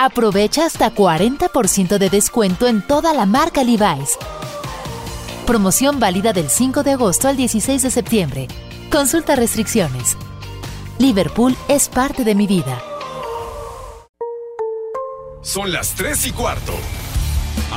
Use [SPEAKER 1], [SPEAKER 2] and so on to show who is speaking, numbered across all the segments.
[SPEAKER 1] Aprovecha hasta 40% de descuento en toda la marca Levi's. Promoción válida del 5 de agosto al 16 de septiembre. Consulta restricciones. Liverpool es parte de mi vida.
[SPEAKER 2] Son las 3 y cuarto.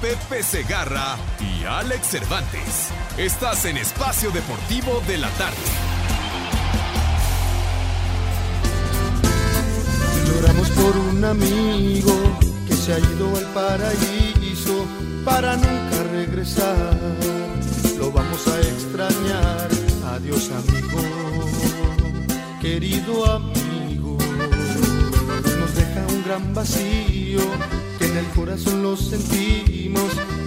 [SPEAKER 2] Pepe Segarra y Alex Cervantes. Estás en Espacio Deportivo de la Tarde.
[SPEAKER 3] Lloramos por un amigo que se ha ido al paraíso para nunca regresar. Lo vamos a extrañar. Adiós amigo, querido amigo. Nos deja un gran vacío que en el corazón lo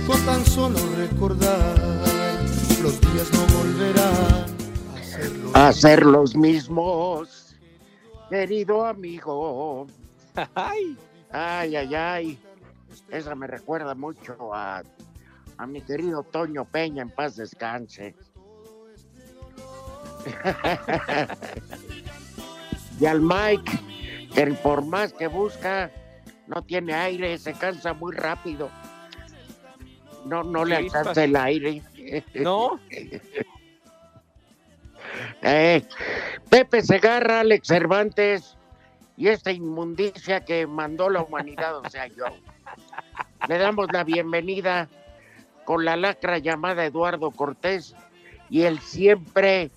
[SPEAKER 3] con tan solo recordar. Los días no volverán a ser los,
[SPEAKER 4] A ser los mismos, querido amigo.
[SPEAKER 5] Ay,
[SPEAKER 4] Ay, ay, ay. Esa me recuerda mucho a, a mi querido Toño Peña, en paz descanse. y al Mike, que por más que busca, no tiene aire, se cansa muy rápido. No, no le alcanza el aire.
[SPEAKER 5] ¿no?
[SPEAKER 4] Eh, Pepe Segarra, Alex Cervantes y esta inmundicia que mandó la humanidad, o sea, yo. Le damos la bienvenida con la lacra llamada Eduardo Cortés y el siempre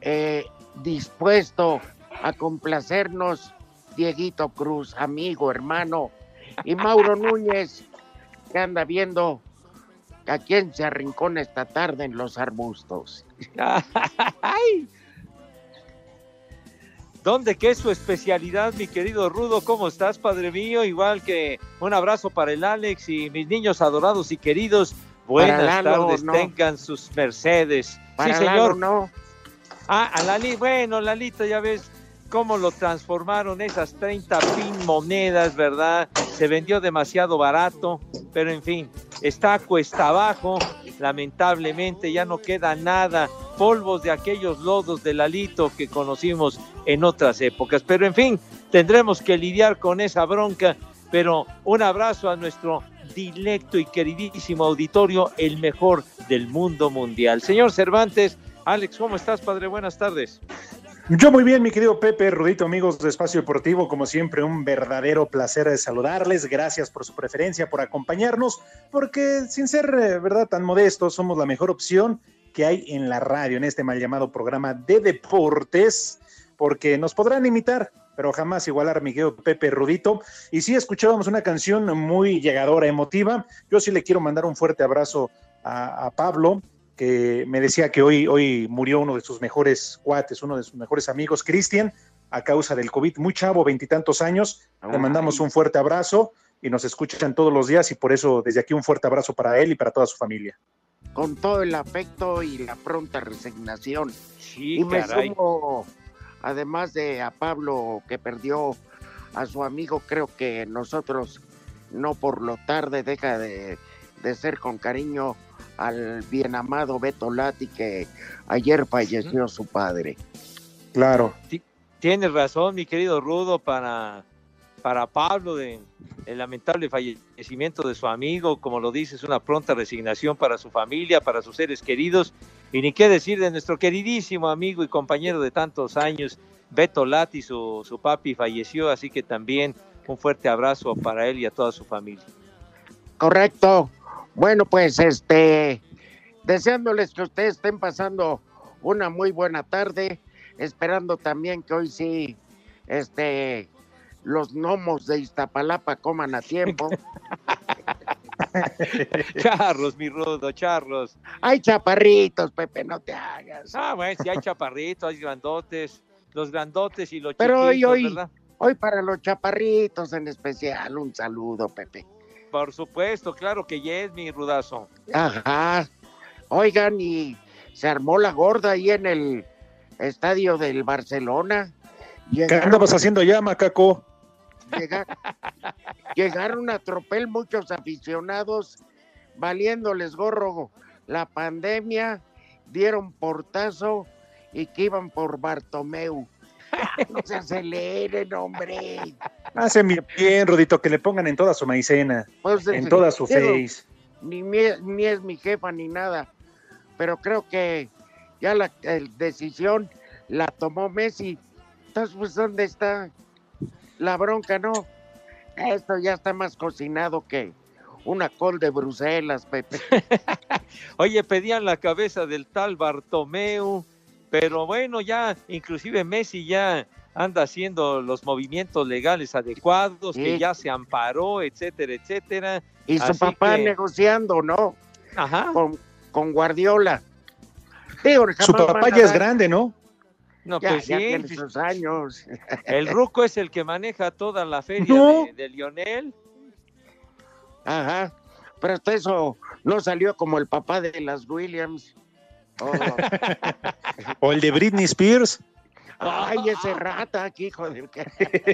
[SPEAKER 4] eh, dispuesto a complacernos Dieguito Cruz, amigo, hermano, y Mauro Núñez, que anda viendo a quién se arrincona esta tarde en los arbustos.
[SPEAKER 5] Ay. ¿Dónde qué es su especialidad, mi querido Rudo? ¿Cómo estás, padre mío? Igual que un abrazo para el Alex y mis niños adorados y queridos. Buenas
[SPEAKER 4] Lalo,
[SPEAKER 5] tardes,
[SPEAKER 4] no.
[SPEAKER 5] tengan sus mercedes.
[SPEAKER 4] Para
[SPEAKER 5] sí,
[SPEAKER 4] Lalo,
[SPEAKER 5] señor.
[SPEAKER 4] no.
[SPEAKER 5] Ah, a Lali, bueno, Lalito, ya ves cómo lo transformaron esas 30 pin monedas, ¿verdad? Se vendió demasiado barato, pero en fin, está cuesta abajo, lamentablemente ya no queda nada, polvos de aquellos lodos de Lalito que conocimos en otras épocas, pero en fin, tendremos que lidiar con esa bronca, pero un abrazo a nuestro dilecto y queridísimo auditorio, el mejor del mundo mundial. Señor Cervantes, Alex, ¿cómo estás, padre? Buenas tardes.
[SPEAKER 6] Yo muy bien, mi querido Pepe, Rudito, amigos de Espacio Deportivo, como siempre, un verdadero placer de saludarles. Gracias por su preferencia, por acompañarnos, porque sin ser, eh, verdad, tan modestos, somos la mejor opción que hay en la radio, en este mal llamado programa de deportes, porque nos podrán imitar, pero jamás igualar mi querido Pepe Rudito. Y sí, escuchábamos una canción muy llegadora, emotiva. Yo sí le quiero mandar un fuerte abrazo a Pablo, que me decía que hoy, hoy murió uno de sus mejores cuates, uno de sus mejores amigos, Cristian, a causa del COVID, muy chavo, veintitantos años. Le mandamos un fuerte abrazo y nos escuchan todos los días y por eso desde aquí un fuerte abrazo para él y para toda su familia.
[SPEAKER 4] con todo el afecto y la pronta resignación.
[SPEAKER 5] Sí,
[SPEAKER 4] y me
[SPEAKER 5] caray.
[SPEAKER 4] sumo, además de a Pablo que perdió a su amigo, creo que nosotros, no por lo tarde, deja de, de ser con cariño al bien amado Beto Lati, que ayer falleció su padre.
[SPEAKER 6] Claro.
[SPEAKER 5] Ti- Tienes razón, mi querido Rudo, para, para Pablo, de el lamentable fallecimiento de su amigo, como lo dices, una pronta resignación para su familia, para sus seres queridos. Y ni qué decir de nuestro queridísimo amigo y compañero de tantos años, Beto Lati, su, su papi falleció, así que también un fuerte abrazo para él y a toda su familia.
[SPEAKER 4] Correcto. Bueno, pues este, deseándoles que ustedes estén pasando una muy buena tarde, esperando también que hoy sí, este, los gnomos de Iztapalapa coman a tiempo.
[SPEAKER 5] Charros, mi rudo, charros.
[SPEAKER 4] Hay chaparritos, Pepe, no te hagas.
[SPEAKER 5] Ah, bueno, si hay chaparritos, hay grandotes, los grandotes y los
[SPEAKER 4] Pero hoy, hoy,
[SPEAKER 5] ¿verdad?
[SPEAKER 4] hoy para los chaparritos en especial, un saludo, Pepe.
[SPEAKER 5] Por supuesto, claro que ya es mi rudazo.
[SPEAKER 4] Ajá. Oigan, y se armó la gorda ahí en el estadio del Barcelona.
[SPEAKER 6] ¿Qué
[SPEAKER 4] Llegaron,
[SPEAKER 6] andabas haciendo ya, macaco?
[SPEAKER 4] llega- llegaron a tropel muchos aficionados, valiéndoles gorro la pandemia, dieron portazo y que iban por Bartomeu. No se aceleren, hombre.
[SPEAKER 6] Hacen bien, Rodito, que le pongan en toda su maicena,
[SPEAKER 4] Pues,
[SPEAKER 6] en toda su
[SPEAKER 4] digo,
[SPEAKER 6] face.
[SPEAKER 4] ni, es mi jefa ni nada, pero creo que ya la el decisión la tomó Messi. Entonces, pues, ¿dónde está la bronca, no? Esto ya está más cocinado que una col de Bruselas, Pepe.
[SPEAKER 5] Oye, pedían la cabeza del tal Bartomeu, pero bueno, ya inclusive Messi ya anda haciendo los movimientos legales adecuados, que ya se amparó, etcétera, etcétera.
[SPEAKER 4] Y su
[SPEAKER 5] Así
[SPEAKER 4] papá
[SPEAKER 5] que-
[SPEAKER 4] negociando, ¿no?
[SPEAKER 5] Ajá.
[SPEAKER 4] Con, con Guardiola. Digo,
[SPEAKER 6] Su papá ya es grande, ¿no?
[SPEAKER 5] No,
[SPEAKER 4] Ya,
[SPEAKER 5] pues
[SPEAKER 4] ya
[SPEAKER 5] sí,
[SPEAKER 4] tiene sus años.
[SPEAKER 5] el Ruco es el que maneja toda la feria
[SPEAKER 6] No.
[SPEAKER 5] de, de Lionel.
[SPEAKER 4] Ajá. Pero hasta eso no salió como el papá de las Williams. Oh.
[SPEAKER 6] O el de Britney Spears.
[SPEAKER 4] Ay, ese rata, aquí, hijo de...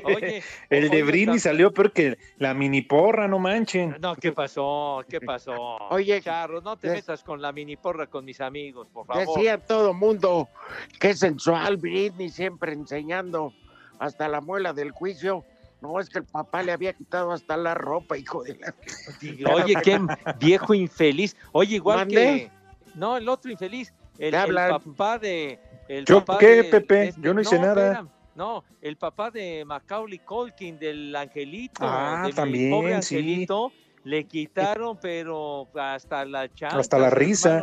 [SPEAKER 5] Oye,
[SPEAKER 6] El de
[SPEAKER 5] oye,
[SPEAKER 6] Britney salió peor que la mini porra, no manchen.
[SPEAKER 5] No, ¿qué pasó? ¿Qué pasó?
[SPEAKER 4] Oye,
[SPEAKER 5] Charro, no te metas con la mini porra con mis amigos, por favor.
[SPEAKER 4] Decía todo mundo que sensual Britney, siempre enseñando hasta la muela del juicio. No, es que el papá le había quitado hasta la ropa, hijo de la...
[SPEAKER 5] Oye, qué viejo infeliz. Oye, igual
[SPEAKER 4] ¿Mandé?
[SPEAKER 5] que. No, el otro infeliz. El,
[SPEAKER 4] ¿Qué
[SPEAKER 5] el papá de. El
[SPEAKER 6] ¿Yo
[SPEAKER 5] papá
[SPEAKER 6] qué,
[SPEAKER 5] de-
[SPEAKER 6] Pepe?
[SPEAKER 5] este-
[SPEAKER 6] Yo no hice nada.
[SPEAKER 5] espera, no, el papá de Macaulay Culkin, del Angelito.
[SPEAKER 6] Ah, también,
[SPEAKER 5] pobre
[SPEAKER 6] sí.
[SPEAKER 5] Angelito. Le quitaron, pero hasta la chamba.
[SPEAKER 6] Hasta la risa.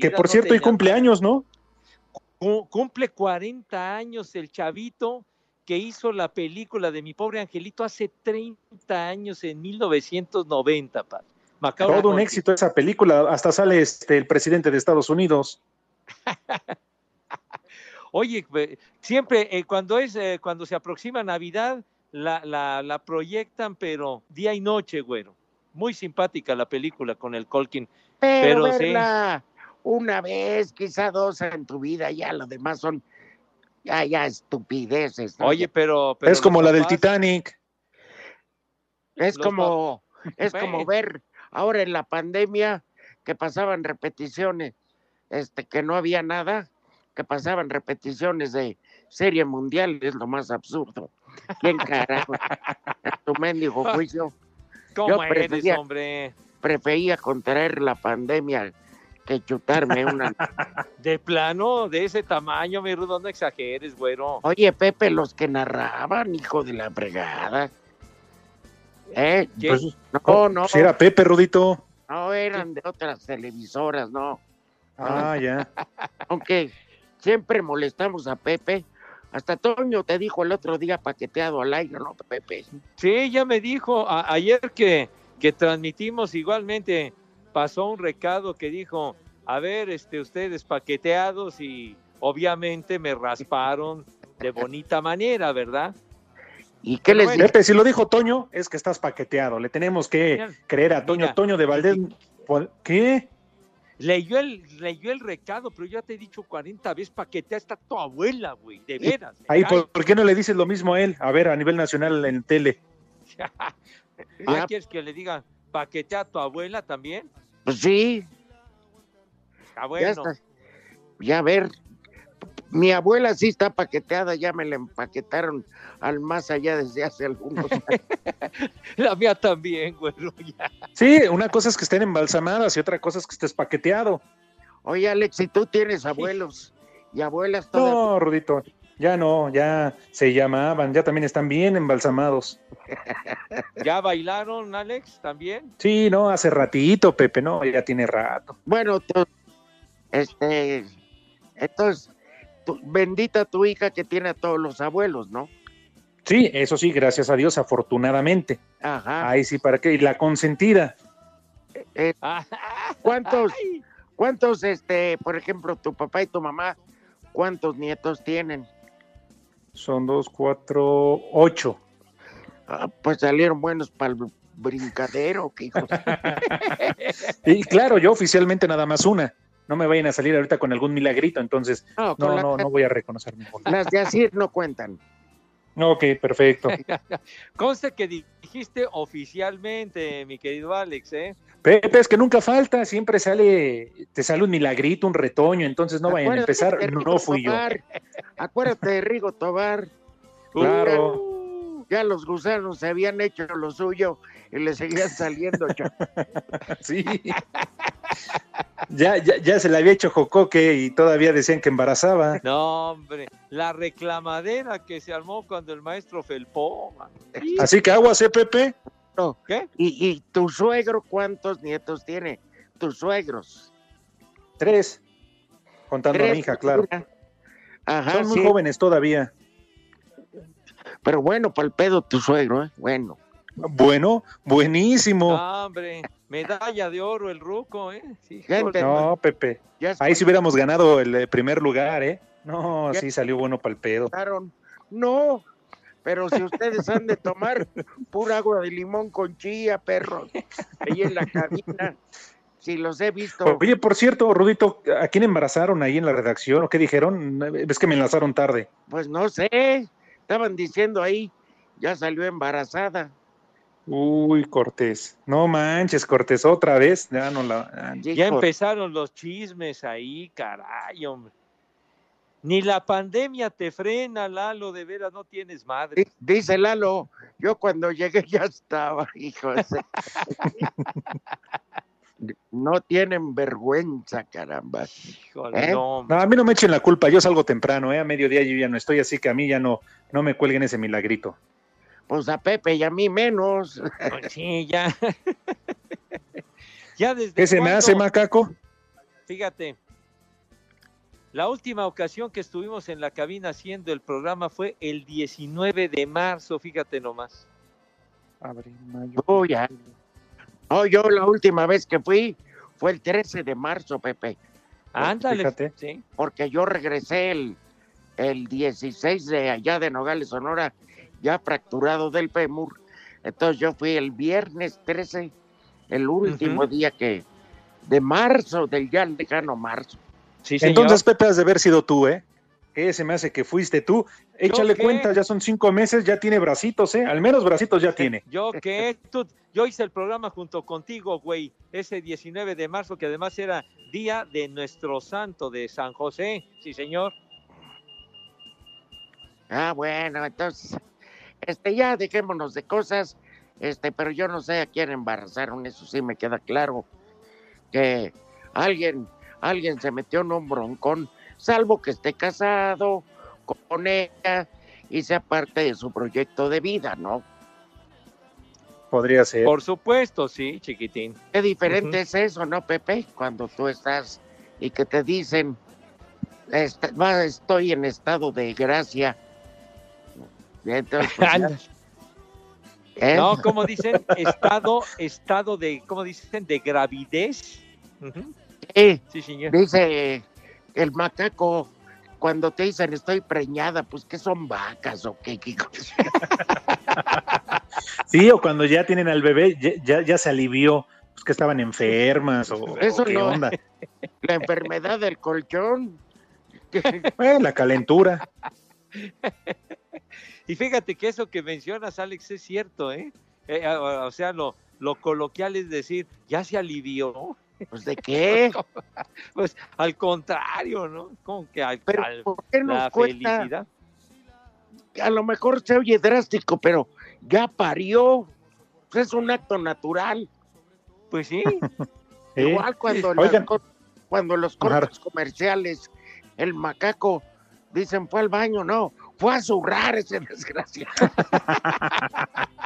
[SPEAKER 6] Que por cierto, hoy cumpleaños, ¿no?
[SPEAKER 5] Cu- cumple 40 años el chavito que hizo la película de mi pobre angelito hace 30 años en 1990, pa. Macaulay
[SPEAKER 6] Todo un éxito esa película. Hasta sale este el presidente de Estados Unidos.
[SPEAKER 5] Oye, siempre eh, cuando es eh, cuando se aproxima Navidad la, la, la proyectan, pero día y noche, güero. Muy simpática la película con el Colkin.
[SPEAKER 4] Pero,
[SPEAKER 5] Pero sí.
[SPEAKER 4] verla una vez, quizá dos en tu vida, ya lo demás son ya, ya estupideces. ¿no?
[SPEAKER 5] Oye, pero, pero
[SPEAKER 6] es como la del Titanic.
[SPEAKER 4] Es como, es como ver ahora en la pandemia que pasaban repeticiones, este, que no había nada, que pasaban repeticiones de serie mundial, es lo más absurdo. ¿Quién carajo? tu mendigo juicio
[SPEAKER 5] ¿Cómo
[SPEAKER 4] yo
[SPEAKER 5] eres,
[SPEAKER 4] prefería-
[SPEAKER 5] hombre?
[SPEAKER 4] prefería contraer la pandemia que chutarme una.
[SPEAKER 5] De plano, de ese tamaño, mi rudo, no exageres, güero.
[SPEAKER 4] Oye, Pepe, los que narraban, hijo de la fregada. ¿Eh?
[SPEAKER 5] ¿Qué?
[SPEAKER 6] Pues,
[SPEAKER 4] No, no,
[SPEAKER 6] Si era Pepe, Rudito.
[SPEAKER 4] no eran de otras televisoras, no.
[SPEAKER 6] Ah, ya.
[SPEAKER 4] Aunque siempre molestamos a Pepe. Hasta Toño te dijo el otro día paqueteado al aire, ¿no, Pepe?
[SPEAKER 5] Sí, ya me dijo a- ayer que, que transmitimos igualmente, pasó un recado que dijo, a ver, este, ustedes paqueteados y obviamente me rasparon de bonita manera, ¿verdad?
[SPEAKER 4] ¿Y qué les
[SPEAKER 5] Bueno.
[SPEAKER 6] Pepe, si lo dijo Toño, es que estás paqueteado. Le tenemos que
[SPEAKER 5] Mira,
[SPEAKER 6] creer a Toño.
[SPEAKER 5] mira.
[SPEAKER 6] Toño de Valdés. ¿Qué?
[SPEAKER 5] Leyó el, leyó el recado, pero yo te he dicho 40 veces paquetea hasta tu abuela, güey, de veras.
[SPEAKER 6] Ahí. ¿por, por qué no le dices lo mismo a él? A ver, a nivel nacional en tele.
[SPEAKER 5] Ah,
[SPEAKER 4] Ya.
[SPEAKER 5] ¿Quieres que le diga paquetea a tu abuela también?
[SPEAKER 4] Pues sí,
[SPEAKER 5] Ah,
[SPEAKER 4] ya
[SPEAKER 5] bueno.
[SPEAKER 4] está. Ya a ver, mi abuela sí está paqueteada, ya me la empaquetaron al más allá desde hace algunos años.
[SPEAKER 5] La mía también, güey. ya.
[SPEAKER 6] Sí, una cosa es que estén embalsamadas y otra cosa es que estés paqueteado.
[SPEAKER 4] Oye, Alex, si tú tienes abuelos y abuelas todas.
[SPEAKER 6] No, Rudito, ya no, ya se llamaban, ya también están bien embalsamados.
[SPEAKER 5] ¿Ya bailaron, Alex, también?
[SPEAKER 6] Sí, no, hace ratito, Pepe, no, ya tiene rato.
[SPEAKER 4] Bueno, tú, este, entonces, bendita tu hija que tiene a todos los abuelos, ¿no?
[SPEAKER 6] Sí, eso sí, gracias a Dios, afortunadamente.
[SPEAKER 4] Ajá.
[SPEAKER 6] Ahí sí, ¿para qué? Y la consentida.
[SPEAKER 4] Eh,
[SPEAKER 5] Ah,
[SPEAKER 4] ¿Cuántos, cuántos, este, por ejemplo, tu papá y tu mamá, cuántos nietos tienen?
[SPEAKER 6] Son dos, cuatro, ocho.
[SPEAKER 4] Ah, pues salieron buenos para el brincadero, que hijos.
[SPEAKER 6] Y claro, yo oficialmente nada más una. No me vayan a salir ahorita con algún milagrito, entonces
[SPEAKER 4] No,
[SPEAKER 6] no,
[SPEAKER 4] la-
[SPEAKER 6] no, no voy a reconocer.
[SPEAKER 4] Las de Asir no cuentan.
[SPEAKER 6] Ok, perfecto.
[SPEAKER 5] Conste que di- dijiste oficialmente, mi querido Alex, ¿eh?
[SPEAKER 6] Pepe, es que nunca falta, siempre sale, te sale un milagrito, un retoño, entonces no vayan a empezar, no fui yo.
[SPEAKER 4] Acuérdate de Rigo Tobar.
[SPEAKER 6] Claro.
[SPEAKER 4] Ya los gusanos se habían hecho lo suyo y le seguían saliendo.
[SPEAKER 6] Sí. Ya, ya, ya se le había hecho jocoque y todavía decían que embarazaba.
[SPEAKER 5] No, hombre, la reclamadera que se armó cuando el maestro felpó.
[SPEAKER 6] Así que aguas, ¿eh, Pepe?
[SPEAKER 4] No.
[SPEAKER 5] ¿Qué?
[SPEAKER 4] ¿Y, y tu suegro cuántos nietos tiene? Tus suegros.
[SPEAKER 6] Tres. Contando a mi hija, claro.
[SPEAKER 4] Ajá,
[SPEAKER 6] Son muy
[SPEAKER 4] sí.
[SPEAKER 6] jóvenes todavía.
[SPEAKER 4] Pero bueno, para el pedo tu suegro, ¿eh? Bueno.
[SPEAKER 6] Bueno, buenísimo.
[SPEAKER 5] No, hombre, medalla de oro el ruco, ¿eh? Sí,
[SPEAKER 4] Gente,
[SPEAKER 6] No, Pepe. Ahí sí hubiéramos ganado el eh, primer lugar, ¿eh? No,
[SPEAKER 4] Ya-
[SPEAKER 6] sí salió bueno para el pedo.
[SPEAKER 4] No, pero si ustedes han de tomar pura agua de limón con chía, perros, ahí en la cabina, si los he visto,
[SPEAKER 6] Oye, por cierto, Rudito, ¿a quién embarazaron ahí en la redacción o qué dijeron? Es que me enlazaron tarde.
[SPEAKER 4] pues no sé, estaban diciendo ahí, ya salió embarazada.
[SPEAKER 6] Uy, Cortés. No manches, Cortés, otra vez. Ya no la. ah,
[SPEAKER 5] Ya empezaron los chismes ahí, caray, hombre. Ni la pandemia te frena, Lalo, de veras no tienes madre.
[SPEAKER 4] di- Dice Lalo, yo cuando llegué ya estaba, hijo. de- No tienen vergüenza, caramba.
[SPEAKER 5] Híjole,
[SPEAKER 4] ¿Eh?
[SPEAKER 5] No,
[SPEAKER 6] a mí no me echen la culpa, yo salgo temprano, ¿eh? A mediodía yo ya no estoy, así que a mí ya no, no me cuelguen ese milagrito.
[SPEAKER 4] Pues a Pepe y a mí menos.
[SPEAKER 5] Pues Sí, ya. ya desde
[SPEAKER 6] ¿Qué se me
[SPEAKER 5] cuándo?
[SPEAKER 6] hace, macaco?
[SPEAKER 5] Fíjate, la última ocasión que estuvimos en la cabina haciendo el programa fue el 19 de marzo, fíjate nomás.
[SPEAKER 6] Abril, mayo.
[SPEAKER 4] Oh, ya. Oh, yo la última vez que fui fue el 13 de marzo, Pepe,
[SPEAKER 5] Ándale,
[SPEAKER 6] fíjate.
[SPEAKER 5] sí.
[SPEAKER 4] porque yo regresé el, el 16 de allá de Nogales, Sonora, ya fracturado del fémur. Entonces yo fui el viernes 13, el último día que de marzo, del ya lejano marzo.
[SPEAKER 5] Sí, señor.
[SPEAKER 6] Entonces, Pepe, has de haber sido tú, ¿eh? ¿Qué se me hace que fuiste tú? Échale
[SPEAKER 5] qué?
[SPEAKER 6] cuenta, ya son cinco meses, ya tiene bracitos, ¿eh? Al menos bracitos ya tiene.
[SPEAKER 5] Yo que tú, yo hice el programa junto contigo, güey, ese 19 de marzo, que además era día de nuestro santo de San José. Sí, señor.
[SPEAKER 4] Ah, bueno, entonces, este, ya dejémonos de cosas, este, pero yo no sé a quién embarazaron, eso sí me queda claro, que alguien, alguien se metió en un broncón, salvo que esté casado con ella y sea parte de su proyecto de vida, ¿no?
[SPEAKER 6] Podría ser.
[SPEAKER 5] Por supuesto, sí, chiquitín.
[SPEAKER 4] Qué diferente es eso, ¿no, Pepe? Cuando tú estás y que te dicen, "Est- va, estoy en estado de gracia. Entonces, pues. ¿eh?
[SPEAKER 5] No, como dicen, estado, estado de, ¿cómo dicen? De gravidez.
[SPEAKER 4] Sí.
[SPEAKER 5] Sí, señor.
[SPEAKER 4] Dice el macaco, cuando te dicen estoy preñada, pues que son vacas o qué, qué?
[SPEAKER 6] Sí, o cuando ya tienen al bebé, ya, ya, ya se alivió, pues que estaban enfermas o,
[SPEAKER 4] Eso
[SPEAKER 6] o qué
[SPEAKER 4] no.
[SPEAKER 6] onda.
[SPEAKER 4] La enfermedad del colchón.
[SPEAKER 6] Bueno, la calentura.
[SPEAKER 5] Y fíjate que eso que mencionas, Alex, es cierto, ¿eh? Eh, o o sea, lo, lo coloquial es decir, ya se alivió.
[SPEAKER 4] Pues de qué?
[SPEAKER 5] Pues al contrario, ¿no? Como que al,
[SPEAKER 4] Pero
[SPEAKER 5] al-
[SPEAKER 4] ¿por qué nos
[SPEAKER 5] la
[SPEAKER 4] cuesta?
[SPEAKER 5] felicidad.
[SPEAKER 4] A lo mejor se oye drástico, pero ya parió. Pues es un acto natural.
[SPEAKER 5] Pues sí,
[SPEAKER 6] ¿eh?
[SPEAKER 4] Igual cuando
[SPEAKER 6] Oigan.
[SPEAKER 4] las, co- cuando los cortes comerciales, el macaco, dicen fue al baño, no, fue a zurrar ese desgraciado.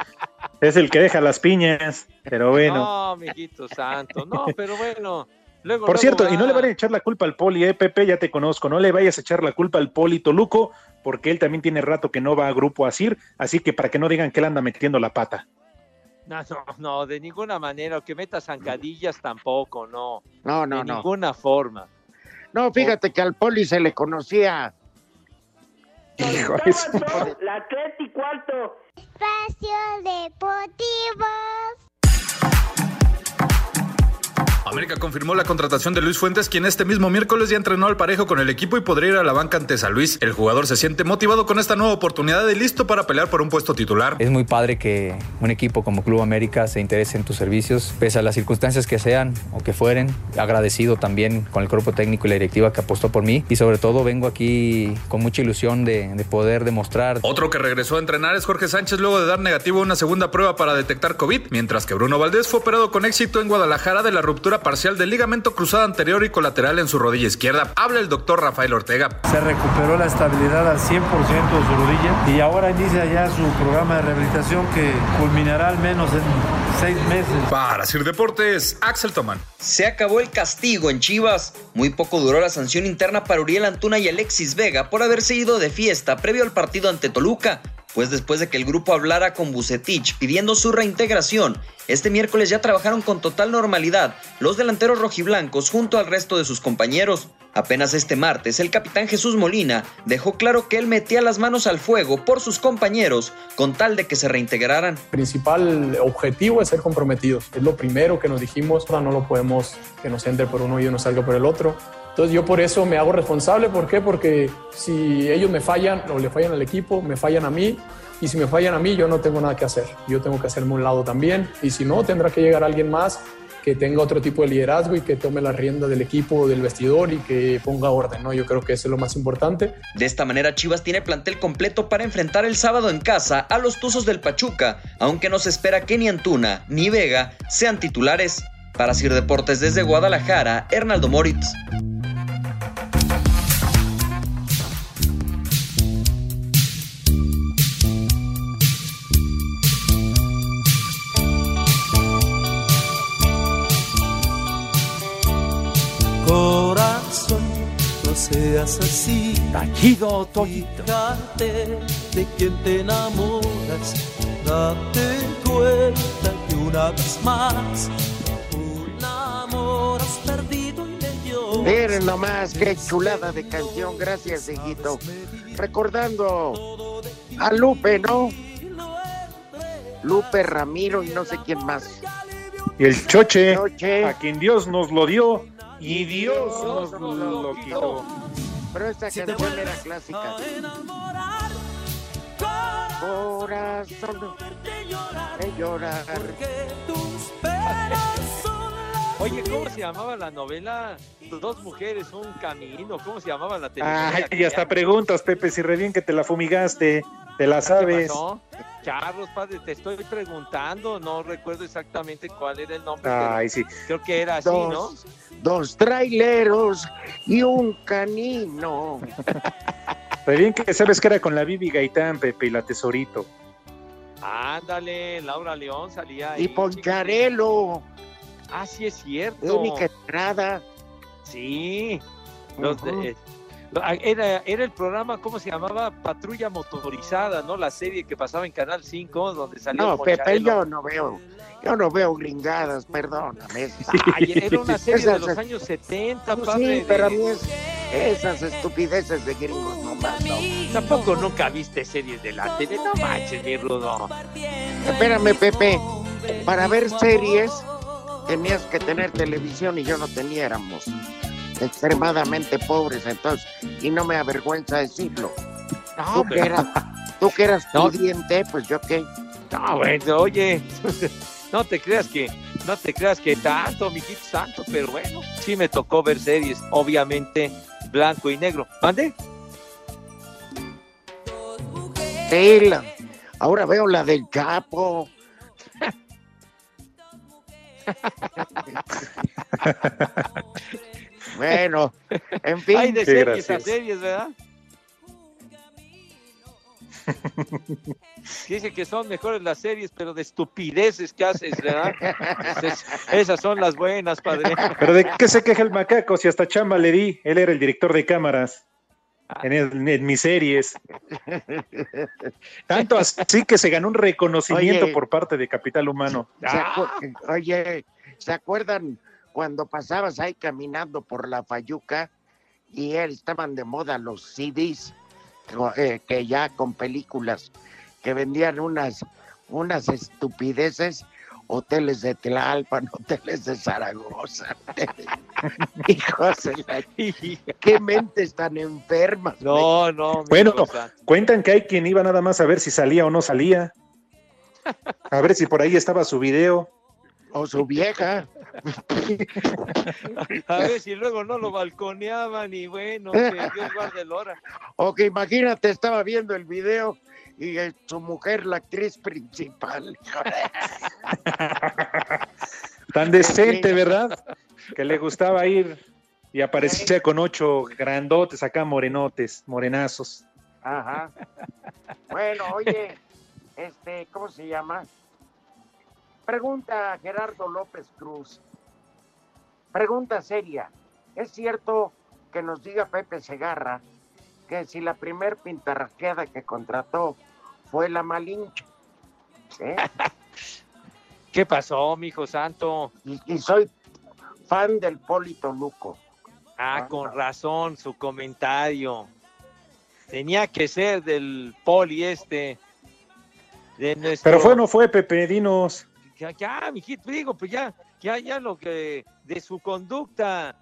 [SPEAKER 6] Es el que deja las piñas, pero bueno.
[SPEAKER 5] No, mijito santo, no, pero bueno. Luego,
[SPEAKER 6] Por
[SPEAKER 5] luego
[SPEAKER 6] cierto, y no le van a echar la culpa al Poli, eh, Pepe, ya te conozco, no le vayas a echar la culpa al Poli Toluco, porque él también tiene rato que no va a Grupo Asir, así que para que no digan que él anda metiendo la pata.
[SPEAKER 5] No, no, no, de ninguna manera. O que meta zancadillas tampoco, no.
[SPEAKER 4] No, no,
[SPEAKER 5] de
[SPEAKER 4] no.
[SPEAKER 5] ninguna forma.
[SPEAKER 4] No, fíjate que al poli se le conocía.
[SPEAKER 6] Hijo,
[SPEAKER 7] La tres y cuarto.
[SPEAKER 8] Espacio Deportivo.
[SPEAKER 9] América confirmó la contratación de Luis Fuentes, quien este mismo miércoles ya entrenó al parejo con el equipo y podría ir a la banca ante San Luis. El jugador se siente motivado con esta nueva oportunidad y listo para pelear por un puesto titular.
[SPEAKER 10] Es muy padre que un equipo como Club América se interese en tus servicios, pese a las circunstancias que sean o que fueren. Agradecido también con el cuerpo técnico y la directiva que apostó por mí y sobre todo vengo aquí con mucha ilusión de, de poder demostrar.
[SPEAKER 9] Otro que regresó a entrenar es Jorge Sánchez luego de dar negativo una segunda prueba para detectar COVID, mientras que Bruno Valdés fue operado con éxito en Guadalajara de la ruptura parcial del ligamento cruzado anterior y colateral en su rodilla izquierda. Habla el doctor Rafael Ortega.
[SPEAKER 11] Se recuperó la estabilidad al 100% de su rodilla y ahora inicia ya su programa de rehabilitación que culminará al menos en seis meses.
[SPEAKER 9] Para Sir Deportes, Axel Tomán.
[SPEAKER 12] Se acabó el castigo en Chivas. Muy poco duró la sanción interna para Uriel Antuna y Alexis Vega por haberse ido de fiesta previo al partido ante Toluca. Pues después de que el grupo hablara con Bucetich pidiendo su reintegración, este miércoles ya trabajaron con total normalidad los delanteros rojiblancos junto al resto de sus compañeros. Apenas este martes, el capitán Jesús Molina dejó claro que él metía las manos al fuego por sus compañeros con tal de que se reintegraran.
[SPEAKER 13] principal objetivo es ser comprometidos. Es lo primero que nos dijimos, no no lo podemos que nos entre por uno y uno salga por el otro. Entonces yo por eso me hago responsable, ¿por qué? Porque si ellos me fallan o le fallan al equipo, me fallan a mí, y si me fallan a mí yo no tengo nada que hacer. Yo tengo que hacerme un lado también, y si no, tendrá que llegar alguien más que tenga otro tipo de liderazgo y que tome la rienda del equipo, del vestidor y que ponga orden, ¿no? Yo creo que eso es lo más importante.
[SPEAKER 12] De esta manera Chivas tiene plantel completo para enfrentar el sábado en casa a los Tuzos del Pachuca, aunque no se espera que ni Antuna ni Vega sean titulares. Para Sir Deportes desde Guadalajara, Hernaldo Moritz.
[SPEAKER 3] Corazón, no seas así.
[SPEAKER 5] Tachido, Toyito.
[SPEAKER 3] Fíjate de quien te enamoras. Date cuenta que una vez más amor has perdido y le lloras.
[SPEAKER 4] Miren nomás, qué chulada de canción, gracias, hijito. Recordando a Lupe, ¿no? Lupe Ramiro y no sé quién más.
[SPEAKER 6] Y el choche,
[SPEAKER 4] Choche.
[SPEAKER 6] a quien Dios nos lo dio y Dios nos lo quitó.
[SPEAKER 4] Pero esta canción era clásica. Corazón de llorar.
[SPEAKER 5] Oye, ¿cómo se llamaba la novela? Dos mujeres, un camino. ¿Cómo se llamaba la telenovela?
[SPEAKER 6] Ay, y hasta preguntas, Pepe, si re bien que te la fumigaste, te la
[SPEAKER 5] ¿Qué
[SPEAKER 6] sabes.
[SPEAKER 5] pasó? Carlos, padre, te estoy preguntando. No recuerdo exactamente cuál era el nombre.
[SPEAKER 6] Ay, sí.
[SPEAKER 5] Creo que era así, ¿no?
[SPEAKER 4] Dos, dos traileros y un canino.
[SPEAKER 6] Re bien que sabes que era con la Bibi Gaitán, Pepe, y la Tesorito.
[SPEAKER 5] Ándale, Laura León salía ahí.
[SPEAKER 4] Y Poncharelo.
[SPEAKER 5] Ah, sí es cierto.
[SPEAKER 4] Única entrada.
[SPEAKER 5] Sí. Los eh, ah, era, era el programa, ¿cómo se llamaba? Patrulla Motorizada, ¿no? La serie que pasaba en Canal 5, donde salía
[SPEAKER 4] No, Pepe, yo no veo, yo no veo gringadas, perdóname.
[SPEAKER 5] Ay, era una serie de los años 70,
[SPEAKER 4] Pues
[SPEAKER 5] padre.
[SPEAKER 4] sí, pero a mí es esas estupideces de gringos no.
[SPEAKER 5] Tampoco nunca viste series de la tele, no manches, mi rudo.
[SPEAKER 4] Espérame, Pepe, para ver series tenías que tener televisión y yo no tenía, éramos extremadamente pobres, entonces, y no me avergüenza decirlo. tú, que
[SPEAKER 5] pero-
[SPEAKER 4] eras, tú que eras
[SPEAKER 5] No.
[SPEAKER 4] pudiente, pues yo qué.
[SPEAKER 5] No, bueno, oye, no te creas que, no te creas que tanto, mijito santo, pero bueno, sí me tocó ver series, obviamente, blanco y negro. ¿Mande?
[SPEAKER 4] Sí, la- ahora veo la del Chapo. Bueno, en fin.
[SPEAKER 5] Hay de series a series, ¿verdad? Dice que son mejores las series, pero de estupideces que haces, ¿verdad? Esas, esas son las buenas, padre.
[SPEAKER 6] Pero de qué se queja el macaco si hasta chamba le di. Él era el director de cámaras en, el- en mis series. Tanto así que se ganó un reconocimiento
[SPEAKER 4] Oye.
[SPEAKER 6] por parte de Capital Humano.
[SPEAKER 4] ¿Se acu- Oye, ¿se acuerdan cuando pasabas ahí caminando por la Fayuca y él estaban de moda los CDs eh, que ya con películas que vendían unas unas estupideces, hoteles de Tlalpan, hoteles de Zaragoza. Hijos de la- qué mentes tan enfermas.
[SPEAKER 5] No, no.
[SPEAKER 6] Bueno,
[SPEAKER 5] cosa.
[SPEAKER 6] cuentan que hay quien iba nada más a ver si salía o no salía. A ver si por ahí estaba su video.
[SPEAKER 4] O su vieja.
[SPEAKER 5] A ver si luego no lo balconeaban y bueno, que Dios guarde el hora.
[SPEAKER 4] O que imagínate, estaba viendo el video y su mujer, la actriz principal.
[SPEAKER 6] Tan decente, ¿verdad? Que le gustaba ir y aparecía con ocho grandotes acá, morenotes, morenazos.
[SPEAKER 4] Ajá. Bueno, oye, este, ¿cómo se llama? Pregunta a Gerardo López Cruz. Pregunta seria. ¿Es cierto que nos diga Pepe Segarra que si la primer pintarraqueada que contrató fue la Malinche? ¿Eh?
[SPEAKER 5] ¿Qué pasó, mijo santo?
[SPEAKER 4] Y, y soy fan del Polito Luco.
[SPEAKER 5] Ah, con razón, su comentario. Tenía que ser del poli este. De nuestro...
[SPEAKER 6] Pero fue o no fue, Pepe, dinos.
[SPEAKER 5] Ya, ya, mijito, digo, pues ya, ya, ya lo que de su conducta,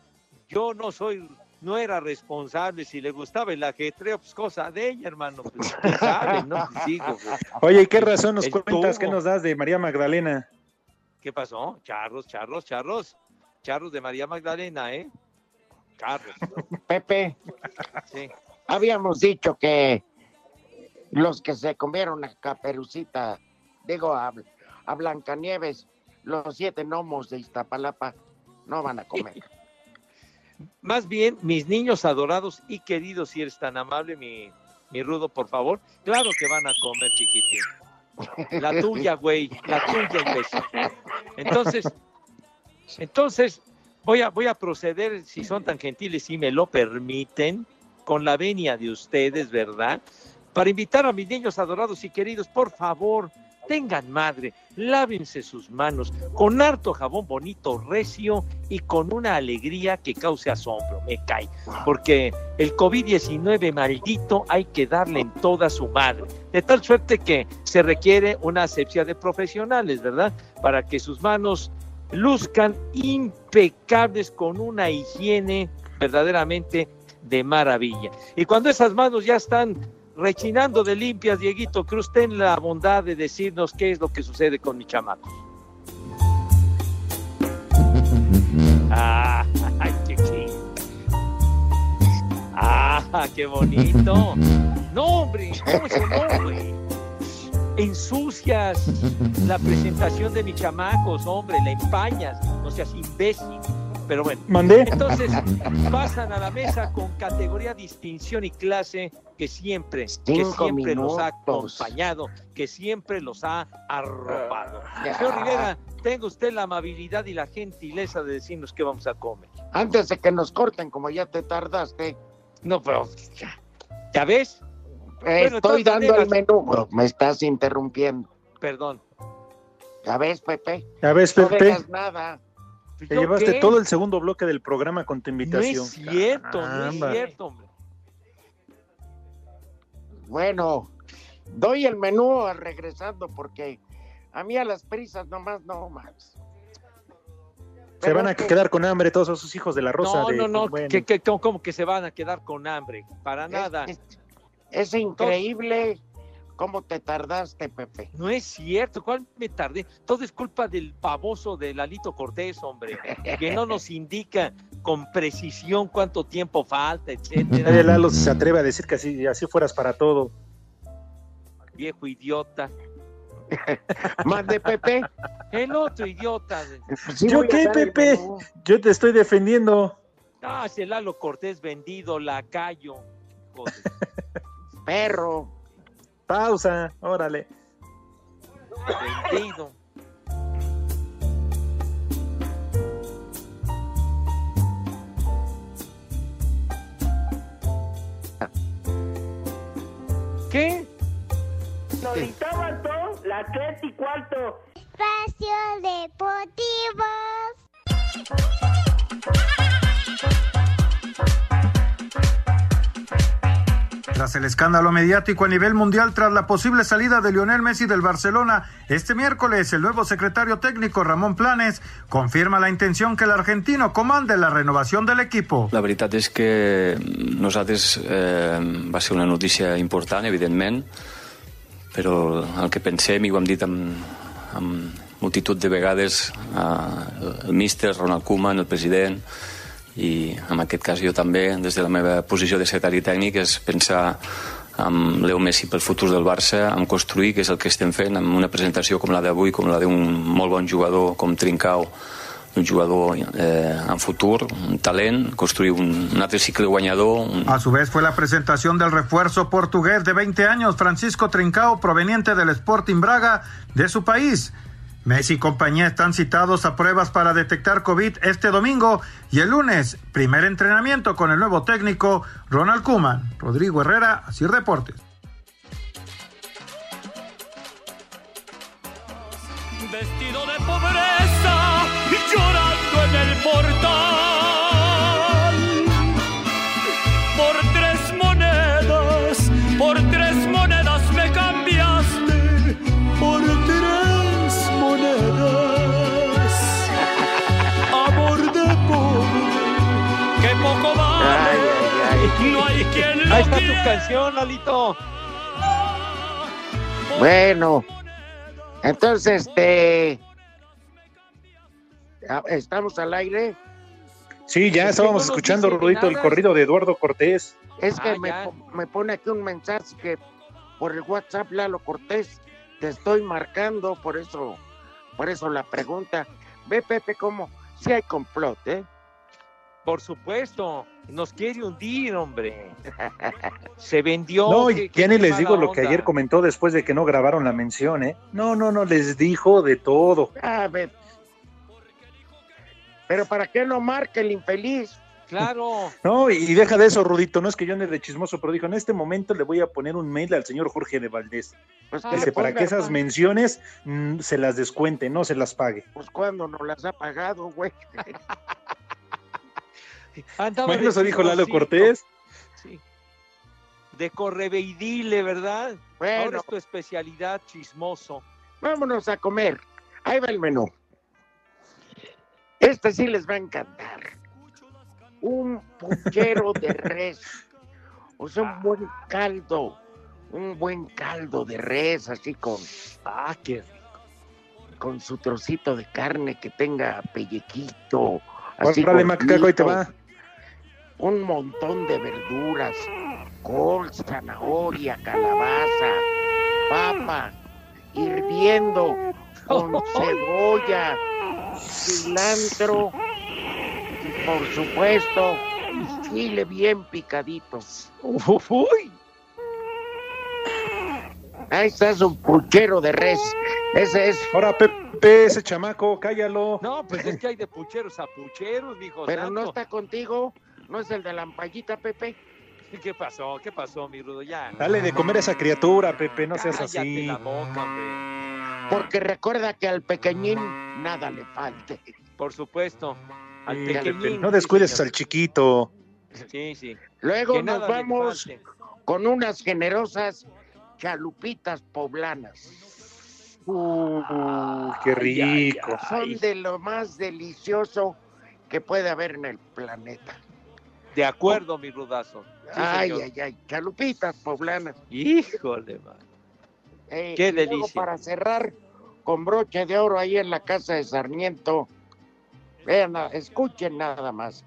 [SPEAKER 5] yo no soy, no era responsable. Si le gustaba el ajetreo, pues cosa de ella, hermano. Pues. Pues, digo, pues,
[SPEAKER 6] Oye, ¿y qué razón nos
[SPEAKER 5] El
[SPEAKER 6] cuentas? ¿Qué nos das de María Magdalena?
[SPEAKER 5] ¿Qué pasó? Charros, charros, charros. Charros de María Magdalena, ¿eh? Charros.
[SPEAKER 4] Pepe,
[SPEAKER 5] Sí.
[SPEAKER 4] habíamos dicho que los que se comieron a Caperucita, digo a, a Blancanieves, los siete gnomos de Iztapalapa, no van a comer.
[SPEAKER 5] Más bien, mis niños adorados y queridos, si eres tan amable, mi, rudo, por favor. Claro que van a comer, chiquitín. La tuya, güey, la tuya, imbécil. Entonces, entonces, voy a, voy a proceder, si son tan gentiles, si me lo permiten, con la venia de ustedes, ¿verdad? Para invitar a mis niños adorados y queridos, por favor, tengan madre, lávense sus manos con harto jabón bonito, recio y con una alegría que cause asombro, me cae. Porque el COVID-19 maldito hay que darle en toda su madre. De tal suerte que se requiere una asepsia de profesionales, ¿verdad? Para que sus manos luzcan impecables con una higiene verdaderamente de maravilla. Y cuando esas manos ya están rechinando de limpias, Dieguito Cruz, ten la bondad de decirnos qué es lo que sucede con mi chamaco. Ah, ay, qué qué. Ah, qué bonito. No, hombre, ¿cómo eso no, güey? Ensucias la presentación de mis chamacos, hombre, la empañas, no seas imbécil. Pero bueno,
[SPEAKER 6] ¿Mandé?
[SPEAKER 5] entonces pasan a la mesa con categoría, distinción y clase que siempre, que siempre los ha acompañado, que siempre los ha arropado.
[SPEAKER 4] Ya.
[SPEAKER 5] Señor Rivera, tenga usted la amabilidad y la gentileza de decirnos qué vamos a comer.
[SPEAKER 4] Antes de que nos corten, como ya te tardaste,
[SPEAKER 5] No, pero ya, ¿ya ves? Bueno,
[SPEAKER 4] estoy dando el menú. Me estás interrumpiendo.
[SPEAKER 5] Perdón.
[SPEAKER 4] ¿Ya ves, Pepe?
[SPEAKER 6] Ya ves,
[SPEAKER 4] No
[SPEAKER 6] Pepe,
[SPEAKER 4] digas nada.
[SPEAKER 6] Te
[SPEAKER 5] ¿Yo
[SPEAKER 6] llevaste
[SPEAKER 5] qué?
[SPEAKER 6] todo el segundo bloque del programa con tu
[SPEAKER 5] No
[SPEAKER 6] invitación.
[SPEAKER 5] es cierto, no es
[SPEAKER 6] Caramba.
[SPEAKER 5] cierto, hombre.
[SPEAKER 4] Bueno, doy el menú al regresando porque a mí a las prisas nomás no más.
[SPEAKER 6] Se van a
[SPEAKER 4] que-
[SPEAKER 6] quedar con hambre todos esos hijos de la rosa.
[SPEAKER 5] No,
[SPEAKER 6] de-
[SPEAKER 5] no, no,
[SPEAKER 6] bueno.
[SPEAKER 5] que, que- ¿cómo, cómo que se van a quedar con hambre? Para nada.
[SPEAKER 4] Es, es increíble cómo te tardaste, Pepe.
[SPEAKER 5] No es cierto, ¿cuál me tardé? Todo es culpa del baboso de Lalito Cortés, hombre, que no nos indica con precisión cuánto tiempo falta,
[SPEAKER 6] Nadie
[SPEAKER 5] etcétera.
[SPEAKER 6] Lalo se atreve a decir que así, así fueras para todo.
[SPEAKER 5] Viejo idiota.
[SPEAKER 4] Mande, Pepe.
[SPEAKER 5] El otro idiota.
[SPEAKER 4] Sí
[SPEAKER 6] ¿Yo qué,
[SPEAKER 4] el
[SPEAKER 6] Pepe? Yo te estoy defendiendo.
[SPEAKER 5] Ah, ese Lalo Cortés vendido, lacayo. Joder.
[SPEAKER 4] Perro.
[SPEAKER 6] Pausa, órale.
[SPEAKER 5] Vendido. ¿Qué?
[SPEAKER 7] Solitaban todos, la tres y cuarto.
[SPEAKER 8] Espacio Deportivo.
[SPEAKER 14] Tras el escándalo mediático a nivel mundial tras la posible salida de Lionel Messi del Barcelona, este miércoles el nuevo secretario técnico Ramón Planes confirma la intención que el argentino comande la renovación del equipo.
[SPEAKER 15] La veritat és que nosaltres eh, va ser una notícia important, evidentment, però el que pensem, i ho hem dit amb, amb multitud de vegades, eh, el Ronald Koeman, el president, i en aquest cas jo també, des de la meva posició de secretari tècnic, és pensar amb Leo Messi pel futur del Barça, en construir, que és el que estem fent, amb una presentació com la d'avui, com la d'un molt bon jugador com Trincao, un jugador eh, en futur, un talent, construir un, un altre cicle guanyador. Un...
[SPEAKER 14] A su vez fue la presentación del refuerzo portugués de 20 años, Francisco Trincao, proveniente del Sporting Braga de su país. Messi y compañía están citados a pruebas para detectar COVID este domingo y el lunes, primer entrenamiento con el nuevo técnico Ronald Koeman. Rodrigo Herrera, así Deportes.
[SPEAKER 16] Vestido de pobreza y llorando en el portal.
[SPEAKER 5] Tu canción, Lalito.
[SPEAKER 4] Bueno, entonces, este. ¿Estamos al aire?
[SPEAKER 6] Sí, ya
[SPEAKER 4] Es
[SPEAKER 6] estábamos
[SPEAKER 4] no
[SPEAKER 6] escuchando, Rudito, el corrido de Eduardo Cortés.
[SPEAKER 4] Es que
[SPEAKER 5] Ah,
[SPEAKER 4] me, me pone aquí un mensaje que por el WhatsApp Lalo Cortés te estoy marcando, por eso, por eso la pregunta. Ve, Pepe, cómo si hay complot, ¿eh?
[SPEAKER 5] Por supuesto, nos quiere hundir, hombre. Se vendió.
[SPEAKER 6] No, y ya ni les digo lo que ayer comentó después de que no grabaron la mención, ¿eh? No, no, no, les dijo de todo.
[SPEAKER 4] A ver. Pero ¿para qué no marca el infeliz?
[SPEAKER 5] Claro.
[SPEAKER 6] No, y deja de eso, Rudito, no es que yo ande de chismoso, pero dijo, en este momento le voy a poner un mail al señor Jorge de Valdés.
[SPEAKER 4] Pues que
[SPEAKER 6] Dice,
[SPEAKER 4] le
[SPEAKER 6] para que esas menciones mm, se las descuente, no se las pague.
[SPEAKER 4] Pues cuando nos las ha pagado, güey.
[SPEAKER 5] Andaba
[SPEAKER 6] Bueno,
[SPEAKER 5] de
[SPEAKER 6] eso dijo Lalo. Cortés.
[SPEAKER 5] Sí. De correveidile, ¿verdad?
[SPEAKER 4] Bueno.
[SPEAKER 5] Ahora es tu especialidad, chismoso.
[SPEAKER 4] Vámonos a comer. Ahí va el menú. Este sí les va a encantar. Un puchero de res. O sea, un buen caldo. Un buen caldo de res, así con.
[SPEAKER 5] Ah, qué
[SPEAKER 4] Con su trocito de carne que tenga pellequito. Así
[SPEAKER 6] Órale, macaco, ahí te va.
[SPEAKER 4] Un montón de verduras. Col, zanahoria, calabaza, papa, hirviendo con cebolla, cilantro y por supuesto chile bien picadito.
[SPEAKER 5] Uy.
[SPEAKER 4] Ahí está su puchero de res. Ese es.
[SPEAKER 6] Ahora, Pepe, ese chamaco, cállalo.
[SPEAKER 5] No, pues es que hay de pucheros a pucheros, mijo.
[SPEAKER 4] Pero no está contigo, no es el de la ampallita, Pepe.
[SPEAKER 5] ¿Qué pasó? ¿Qué pasó, mi rudo? Ya.
[SPEAKER 6] Dale de comer a esa criatura, Pepe, no seas
[SPEAKER 5] Cállate
[SPEAKER 6] así.
[SPEAKER 5] la boca, hombre.
[SPEAKER 4] Porque recuerda que al pequeñín nada le falte.
[SPEAKER 5] Por supuesto. Al
[SPEAKER 6] Sí,
[SPEAKER 5] pequeñín.
[SPEAKER 6] no descuides al chiquito.
[SPEAKER 5] Sí, sí.
[SPEAKER 4] Luego
[SPEAKER 5] Que
[SPEAKER 4] nos
[SPEAKER 5] nada le
[SPEAKER 4] vamos
[SPEAKER 5] falte.
[SPEAKER 4] con unas generosas chalupitas poblanas.
[SPEAKER 6] Uh, qué
[SPEAKER 5] Ay, ay,
[SPEAKER 6] rico.
[SPEAKER 4] Son de lo más delicioso que puede haber en el planeta.
[SPEAKER 5] De acuerdo, mi rudazo. Sí,
[SPEAKER 4] ay,
[SPEAKER 5] señor.
[SPEAKER 4] ay, ay, chalupitas poblanas.
[SPEAKER 5] Híjole, man.
[SPEAKER 4] Eh,
[SPEAKER 5] Qué
[SPEAKER 4] y luego
[SPEAKER 5] delicia.
[SPEAKER 4] para cerrar con broche de oro ahí en la casa de Sarmiento. Vean, escuchen nada más.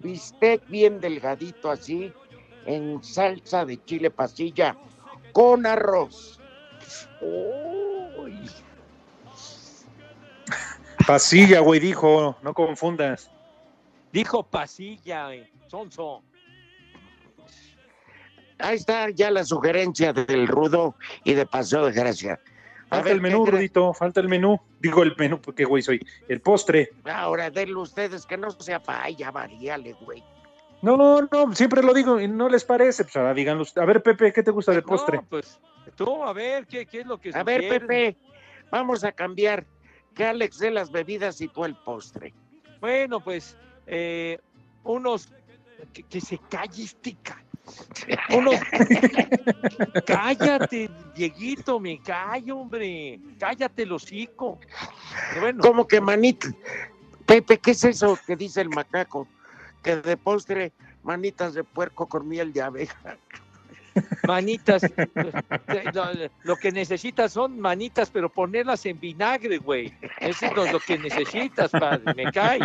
[SPEAKER 4] Bistec bien delgadito así, en salsa de chile pasilla, con arroz.
[SPEAKER 5] Uy.
[SPEAKER 6] Pasilla, güey, dijo, no confundas.
[SPEAKER 5] Dijo pasilla, eh, sonso.
[SPEAKER 4] Ahí está ya la sugerencia del Rudo y de Paseo de Gracia. A
[SPEAKER 6] Falta
[SPEAKER 4] ver,
[SPEAKER 6] el menú. Rudito, falta el menú. Digo el menú, porque güey soy. El postre.
[SPEAKER 4] Ahora denle ustedes que no sea paella, varíale, güey.
[SPEAKER 6] No, no, siempre lo digo y no les parece. Pues ahora díganlo. A ver, Pepe, ¿qué te gusta de postre?
[SPEAKER 5] No, pues tú, a ver, ¿qué, qué es lo que
[SPEAKER 4] A ver? Pepe, vamos a cambiar. Que Alex dé las bebidas y tú el postre.
[SPEAKER 5] Bueno, pues eh, unos que, se calle este unos cállate, Dieguito, me callo, hombre, cállate el hocico.
[SPEAKER 4] ¿Cómo que manita? Pepe, ¿qué es eso que dice el macaco? Que de postre, manitas de puerco con miel de abeja.
[SPEAKER 5] Manitas, eh, lo, lo que necesitas son manitas, pero ponerlas en vinagre, güey. Eso es lo, que necesitas, padre, me cae.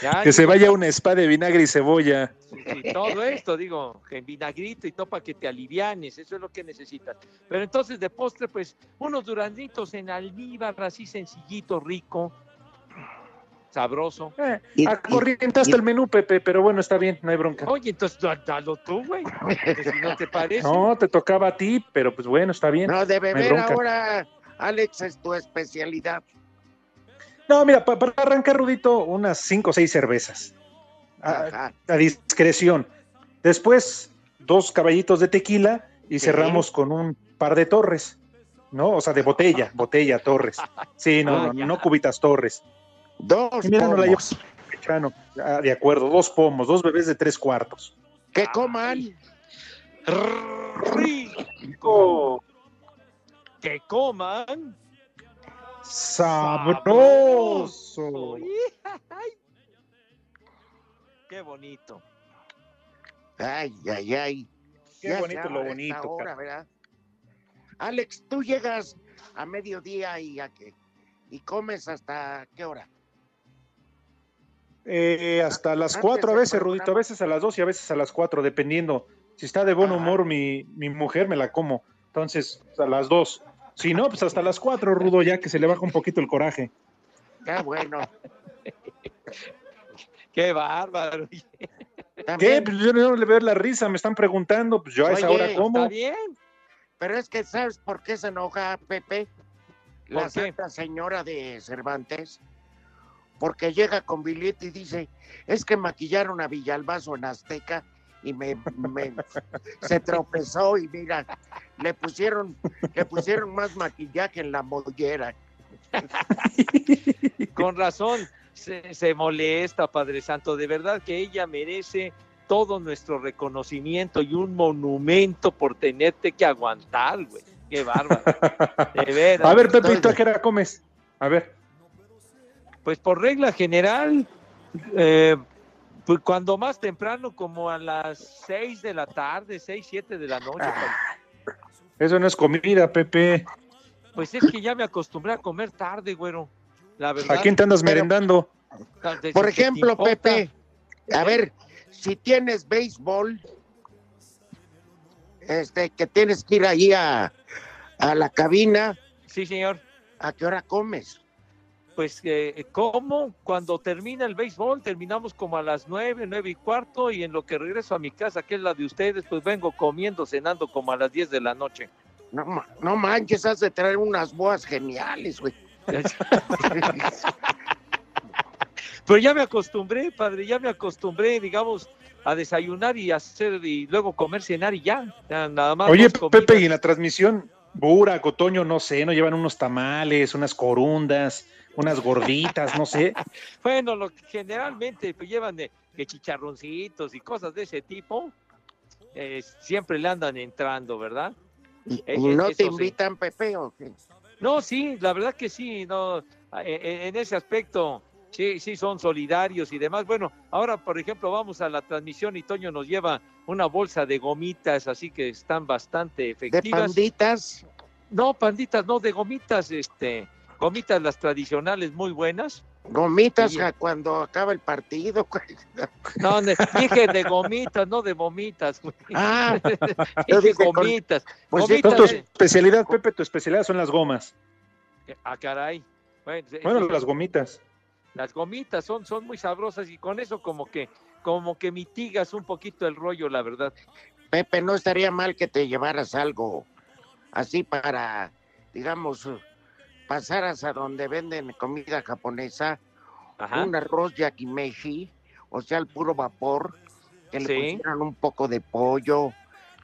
[SPEAKER 5] Ya,
[SPEAKER 6] Que se vaya una spa de vinagre y cebolla.
[SPEAKER 5] y todo esto, digo, en vinagrito y todo para que te alivianes, eso es lo que necesitas. Pero entonces de postre, pues, unos duranitos en almíbar, así sencillito, rico, sabroso.
[SPEAKER 6] Eh, Acorrientaste el menú, Pepe, pero bueno, está bien, no hay bronca.
[SPEAKER 5] Oye, entonces da- dalo tú, güey, si no te parece.
[SPEAKER 6] No, te tocaba a ti, pero pues bueno, está bien.
[SPEAKER 4] No, de beber ahora, Alex, es tu especialidad.
[SPEAKER 6] No, mira, pa- para arrancar, Rudito, unas cinco o seis cervezas. A, a discreción. Después, dos caballitos de tequila y
[SPEAKER 4] Sí.
[SPEAKER 6] cerramos con un par de torres, ¿no? O sea, de botella, botella, torres. Sí, no,
[SPEAKER 4] Ah,
[SPEAKER 6] no, no cubitas torres.
[SPEAKER 4] Dos
[SPEAKER 6] Y mira, no la llevo
[SPEAKER 4] pomos.
[SPEAKER 6] Chano. Ah, de acuerdo, dos pomos, dos bebés de tres cuartos.
[SPEAKER 4] Que coman.
[SPEAKER 5] Rico. Que coman.
[SPEAKER 6] Sabroso.
[SPEAKER 5] Qué bonito.
[SPEAKER 4] Ay, ay, ay.
[SPEAKER 6] Qué
[SPEAKER 4] Ya
[SPEAKER 6] bonito lo bonito,
[SPEAKER 4] esta hora,
[SPEAKER 6] cara.
[SPEAKER 4] ¿verdad? Alex, tú llegas a mediodía y a qué? Y comes hasta qué hora?
[SPEAKER 6] Eh, hasta las
[SPEAKER 4] Antes
[SPEAKER 6] cuatro a
[SPEAKER 4] del
[SPEAKER 6] veces, Rudito, a veces a las dos y a veces a las cuatro, dependiendo. Si está de buen humor mi, mi mujer, me la como. Entonces, a las dos. Si no, pues hasta las cuatro, Rudo, ya que se le baja un poquito el coraje.
[SPEAKER 4] Qué bueno.
[SPEAKER 5] Qué bárbaro.
[SPEAKER 6] ¿Qué? Pues yo no le veo la risa, me están preguntando, pues yo a esa
[SPEAKER 4] Oye,
[SPEAKER 6] hora como.
[SPEAKER 5] Está bien.
[SPEAKER 4] Pero es que, ¿sabes por qué se enoja Pepe? La santa señora de Cervantes. Porque llega con billete y dice, es que maquillaron a Villalbazo en Azteca y me, me- se tropezó y mira, le pusieron, le pusieron más maquillaje en la mollera.
[SPEAKER 5] Con razón, se, se molesta, Padre Santo. De verdad que ella merece todo nuestro reconocimiento y un monumento por tenerte que aguantar, güey. Qué bárbaro. De veras.
[SPEAKER 6] A ver, Pepe, ¿y ¿tú a qué hora comes? A ver.
[SPEAKER 5] Pues por regla general, eh, pues cuando más temprano, como a las 6 de la tarde, 6, 7 de la noche. padre.
[SPEAKER 6] Eso no es comida, Pepe.
[SPEAKER 5] Pues es que ya me acostumbré a comer tarde, güero. La verdad.
[SPEAKER 6] ¿A quién te andas merendando?
[SPEAKER 4] Por ejemplo. Pepe, a ver, si tienes béisbol, este, que tienes que ir ahí a, a la cabina,
[SPEAKER 5] Sí, señor.
[SPEAKER 4] ¿a qué hora comes?
[SPEAKER 5] Pues, eh, ¿cómo? Cuando termina el béisbol, terminamos como a las nueve, nueve y cuarto, y en lo que regreso a mi casa, que es la de ustedes, pues vengo comiendo, cenando como a las 10 de la noche.
[SPEAKER 4] No, ma- no manches, has de traer unas boas geniales, güey.
[SPEAKER 5] Pero ya me acostumbré, padre, ya me acostumbré, digamos, a desayunar y hacer, y luego comer, cenar y ya. Ya, nada más.
[SPEAKER 6] Oye. Pepe, y en la transmisión, Burak, Otoño, no sé, ¿no llevan unos tamales, unas corundas, unas gorditas, no sé?
[SPEAKER 5] Bueno, lo que generalmente pues, llevan de, que chicharroncitos y cosas de ese tipo, eh, siempre le andan entrando, ¿verdad?
[SPEAKER 4] ¿Y
[SPEAKER 5] Eh,
[SPEAKER 4] no
[SPEAKER 5] eso
[SPEAKER 4] te
[SPEAKER 5] sí.
[SPEAKER 4] invitan, Pepe, o qué?
[SPEAKER 5] No, sí, la verdad que sí, no, eh, eh, en ese aspecto, sí, sí son solidarios y demás. Bueno, ahora, por ejemplo, vamos a la transmisión y Toño nos lleva una bolsa de gomitas, así que están bastante
[SPEAKER 4] ¿De
[SPEAKER 5] efectivas.
[SPEAKER 4] panditas?
[SPEAKER 5] No, panditas, no, de gomitas, este, gomitas las tradicionales muy buenas.
[SPEAKER 4] Gomitas a cuando acaba el partido.
[SPEAKER 5] No, dije de gomitas, no de vomitas. güey.
[SPEAKER 4] Ah,
[SPEAKER 5] dije
[SPEAKER 4] dije con-
[SPEAKER 5] gomitas.
[SPEAKER 4] pues
[SPEAKER 5] gomitas
[SPEAKER 6] tu especialidad, Pepe, tu especialidad son las gomas.
[SPEAKER 5] Ah, caray. Bueno,
[SPEAKER 6] las gomitas.
[SPEAKER 5] Las gomitas son, son muy sabrosas y con eso como que, como que mitigas un poquito el rollo, la verdad.
[SPEAKER 4] Pepe, no estaría mal que te llevaras algo así para, digamos, pasaras a donde venden comida japonesa,
[SPEAKER 5] Ajá.
[SPEAKER 4] un arroz yakimeshi, o sea, el puro vapor, que le
[SPEAKER 5] Sí.
[SPEAKER 4] pusieran un poco de pollo,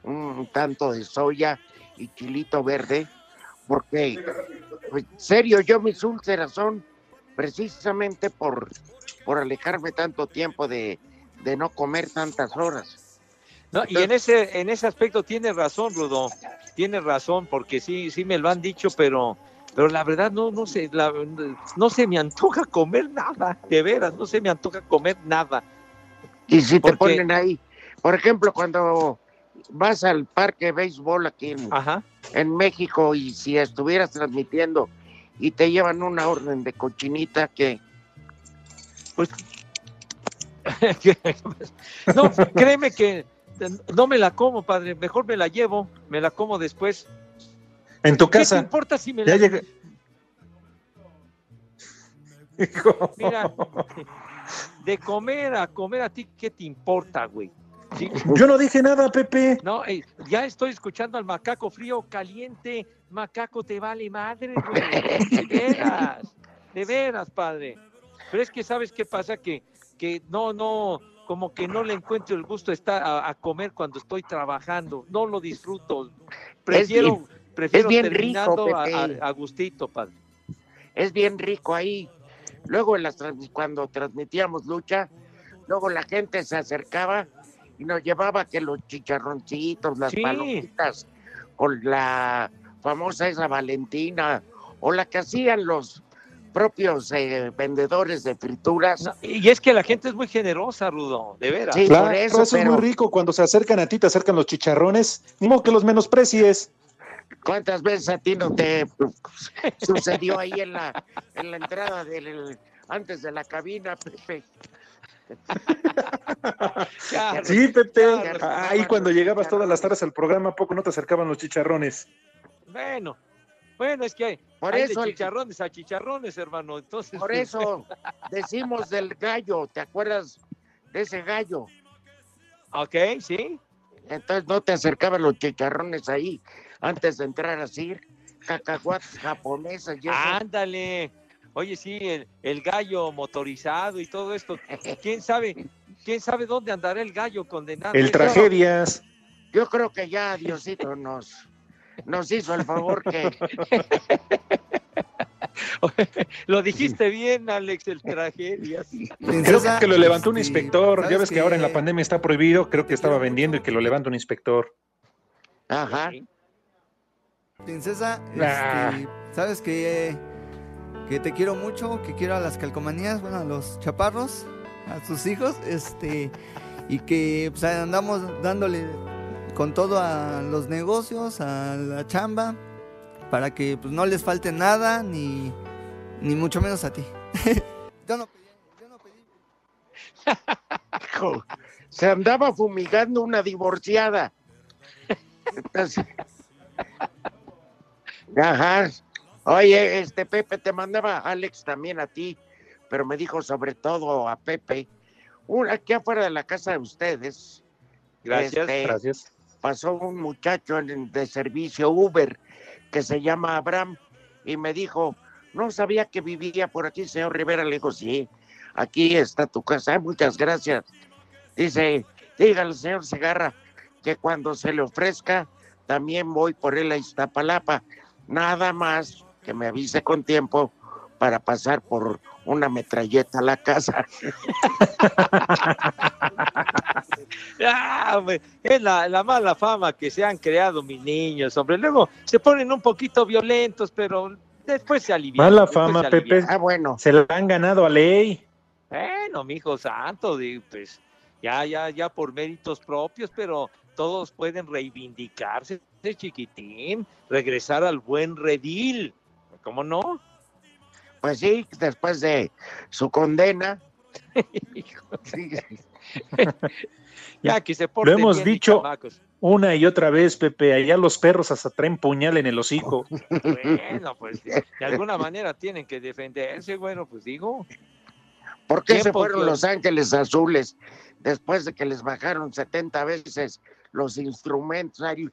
[SPEAKER 4] un tanto de soya y chilito verde, porque, pues, serio, yo mis úlceras son precisamente por, por alejarme tanto tiempo de, de no comer tantas horas.
[SPEAKER 5] No, y en ese, en ese aspecto tiene razón, Rudo. Tiene razón, porque sí, sí me lo han dicho, pero, pero la verdad no, no se, la- no se me antoja comer nada, de veras, no se me antoja comer nada.
[SPEAKER 4] Y si te
[SPEAKER 5] Porque-
[SPEAKER 4] ponen ahí, por ejemplo, cuando vas al parque de béisbol aquí en, en México y si estuvieras transmitiendo y te llevan una orden de cochinita que
[SPEAKER 5] Pues No, créeme que no me la como, padre, mejor me la llevo, me la como después.
[SPEAKER 6] En tu
[SPEAKER 5] ¿Qué te
[SPEAKER 6] casa.
[SPEAKER 5] importa si me
[SPEAKER 6] Ya
[SPEAKER 5] la
[SPEAKER 6] llega-
[SPEAKER 5] Mira, de comer a comer a ti, ¿qué te importa, güey? Sí.
[SPEAKER 6] Yo no dije nada, Pepe.
[SPEAKER 5] No, eh, ya estoy escuchando al macaco frío caliente. Macaco, te vale madre, güey. De veras, de veras, padre. Pero es que, ¿sabes qué pasa? Que, que no, no, como que no le encuentro el gusto estar a, a comer cuando estoy trabajando. No lo disfruto. Prefiero, prefiero
[SPEAKER 4] es bien rico, Pepe.
[SPEAKER 5] a- a gustito, padre.
[SPEAKER 4] es bien rico ahí. Luego en las trans- cuando transmitíamos lucha, luego la gente se acercaba y nos llevaba que los chicharroncitos, las
[SPEAKER 5] Sí.
[SPEAKER 4] palomitas, con la famosa esa Valentina, o la que hacían los propios eh, vendedores de frituras.
[SPEAKER 5] Y es que la gente es muy generosa, Rudo, de veras.
[SPEAKER 4] Sí,
[SPEAKER 6] Claro,
[SPEAKER 4] por
[SPEAKER 6] eso,
[SPEAKER 4] eso,
[SPEAKER 6] es
[SPEAKER 4] pero
[SPEAKER 6] muy rico cuando se acercan a ti, te acercan los chicharrones. Ni modo que los menosprecies.
[SPEAKER 4] ¿Cuántas veces a ti no te sucedió ahí en la, en la entrada del antes de la cabina, Pepe?
[SPEAKER 6] Sí, Pepe.
[SPEAKER 4] Claro.
[SPEAKER 6] Ahí cuando llegabas todas las tardes al programa, ¿a poco no te acercaban los chicharrones?
[SPEAKER 5] Bueno, bueno, es que hay,
[SPEAKER 4] Por
[SPEAKER 5] hay
[SPEAKER 4] eso
[SPEAKER 5] de chicharrones a chicharrones, hermano. Entonces,
[SPEAKER 4] Por eso decimos del gallo, ¿te acuerdas de ese gallo?
[SPEAKER 5] Ok, sí.
[SPEAKER 4] Entonces no te acercaban los chicharrones ahí antes de entrar así, cacahuates japonesas y eso.
[SPEAKER 5] Ándale. Oye, sí, el, el gallo motorizado y todo esto. ¿Quién sabe? ¿Quién sabe dónde andará el gallo condenado?
[SPEAKER 6] El tragedias.
[SPEAKER 4] Yo creo que ya Diosito nos, nos hizo el favor que
[SPEAKER 5] Lo dijiste bien, Alex, el tragedias.
[SPEAKER 6] Creo que lo levantó un inspector. Ya
[SPEAKER 17] ¿sabes
[SPEAKER 6] ves que ahora en la pandemia está prohibido. Creo que estaba vendiendo y que lo levanta un inspector.
[SPEAKER 4] Ajá.
[SPEAKER 17] Princesa,
[SPEAKER 6] Ah.
[SPEAKER 17] este, sabes que, que te quiero mucho, que quiero a las calcomanías, bueno, a los chaparros, a sus hijos, este, y que pues, andamos dándole con todo a los negocios, a la chamba, para que pues no les falte nada, ni, ni mucho menos a ti. Yo no
[SPEAKER 4] Hijo, se andaba fumigando una divorciada. Ajá. Oye, este Pepe te mandaba Alex también a ti, pero me dijo sobre todo a Pepe, aquí afuera de la casa de ustedes.
[SPEAKER 5] Gracias.
[SPEAKER 4] este,
[SPEAKER 6] Gracias.
[SPEAKER 4] Pasó un muchacho en- de servicio Uber que se llama Abraham y me dijo, no sabía que vivía por aquí, señor Rivera. Le digo, sí, aquí está tu casa. "Ay, muchas gracias. Dice, dígale, señor Segarra, que cuando se le ofrezca, también voy por él a Iztapalapa. Nada más que me avise con tiempo para pasar por una metralleta a la casa.
[SPEAKER 5] Ah, es la, la mala fama que se han creado mis niños, hombre. Luego se ponen un poquito violentos, pero después se alivian.
[SPEAKER 6] Mala fama, Pepe.
[SPEAKER 4] Ah, bueno.
[SPEAKER 6] Se la han ganado a ley.
[SPEAKER 5] Bueno, mi hijo santo, pues ya, ya, ya por méritos propios, pero todos pueden reivindicarse de chiquitín, regresar al buen redil. ¿Cómo no?
[SPEAKER 4] Pues sí, después de su condena. Sí.
[SPEAKER 5] Ya que se
[SPEAKER 6] Lo
[SPEAKER 5] porten
[SPEAKER 6] hemos
[SPEAKER 5] bien,
[SPEAKER 6] dicho
[SPEAKER 5] chamacos.
[SPEAKER 6] una y otra vez, Pepe. Allá los perros hasta traen puñal en el hocico.
[SPEAKER 5] Bueno, pues de alguna manera tienen que defenderse, bueno, pues digo.
[SPEAKER 4] ¿Por qué se fueron
[SPEAKER 5] que-
[SPEAKER 4] Los Ángeles Azules después de que les bajaron 70 veces los instrumentos, ahí,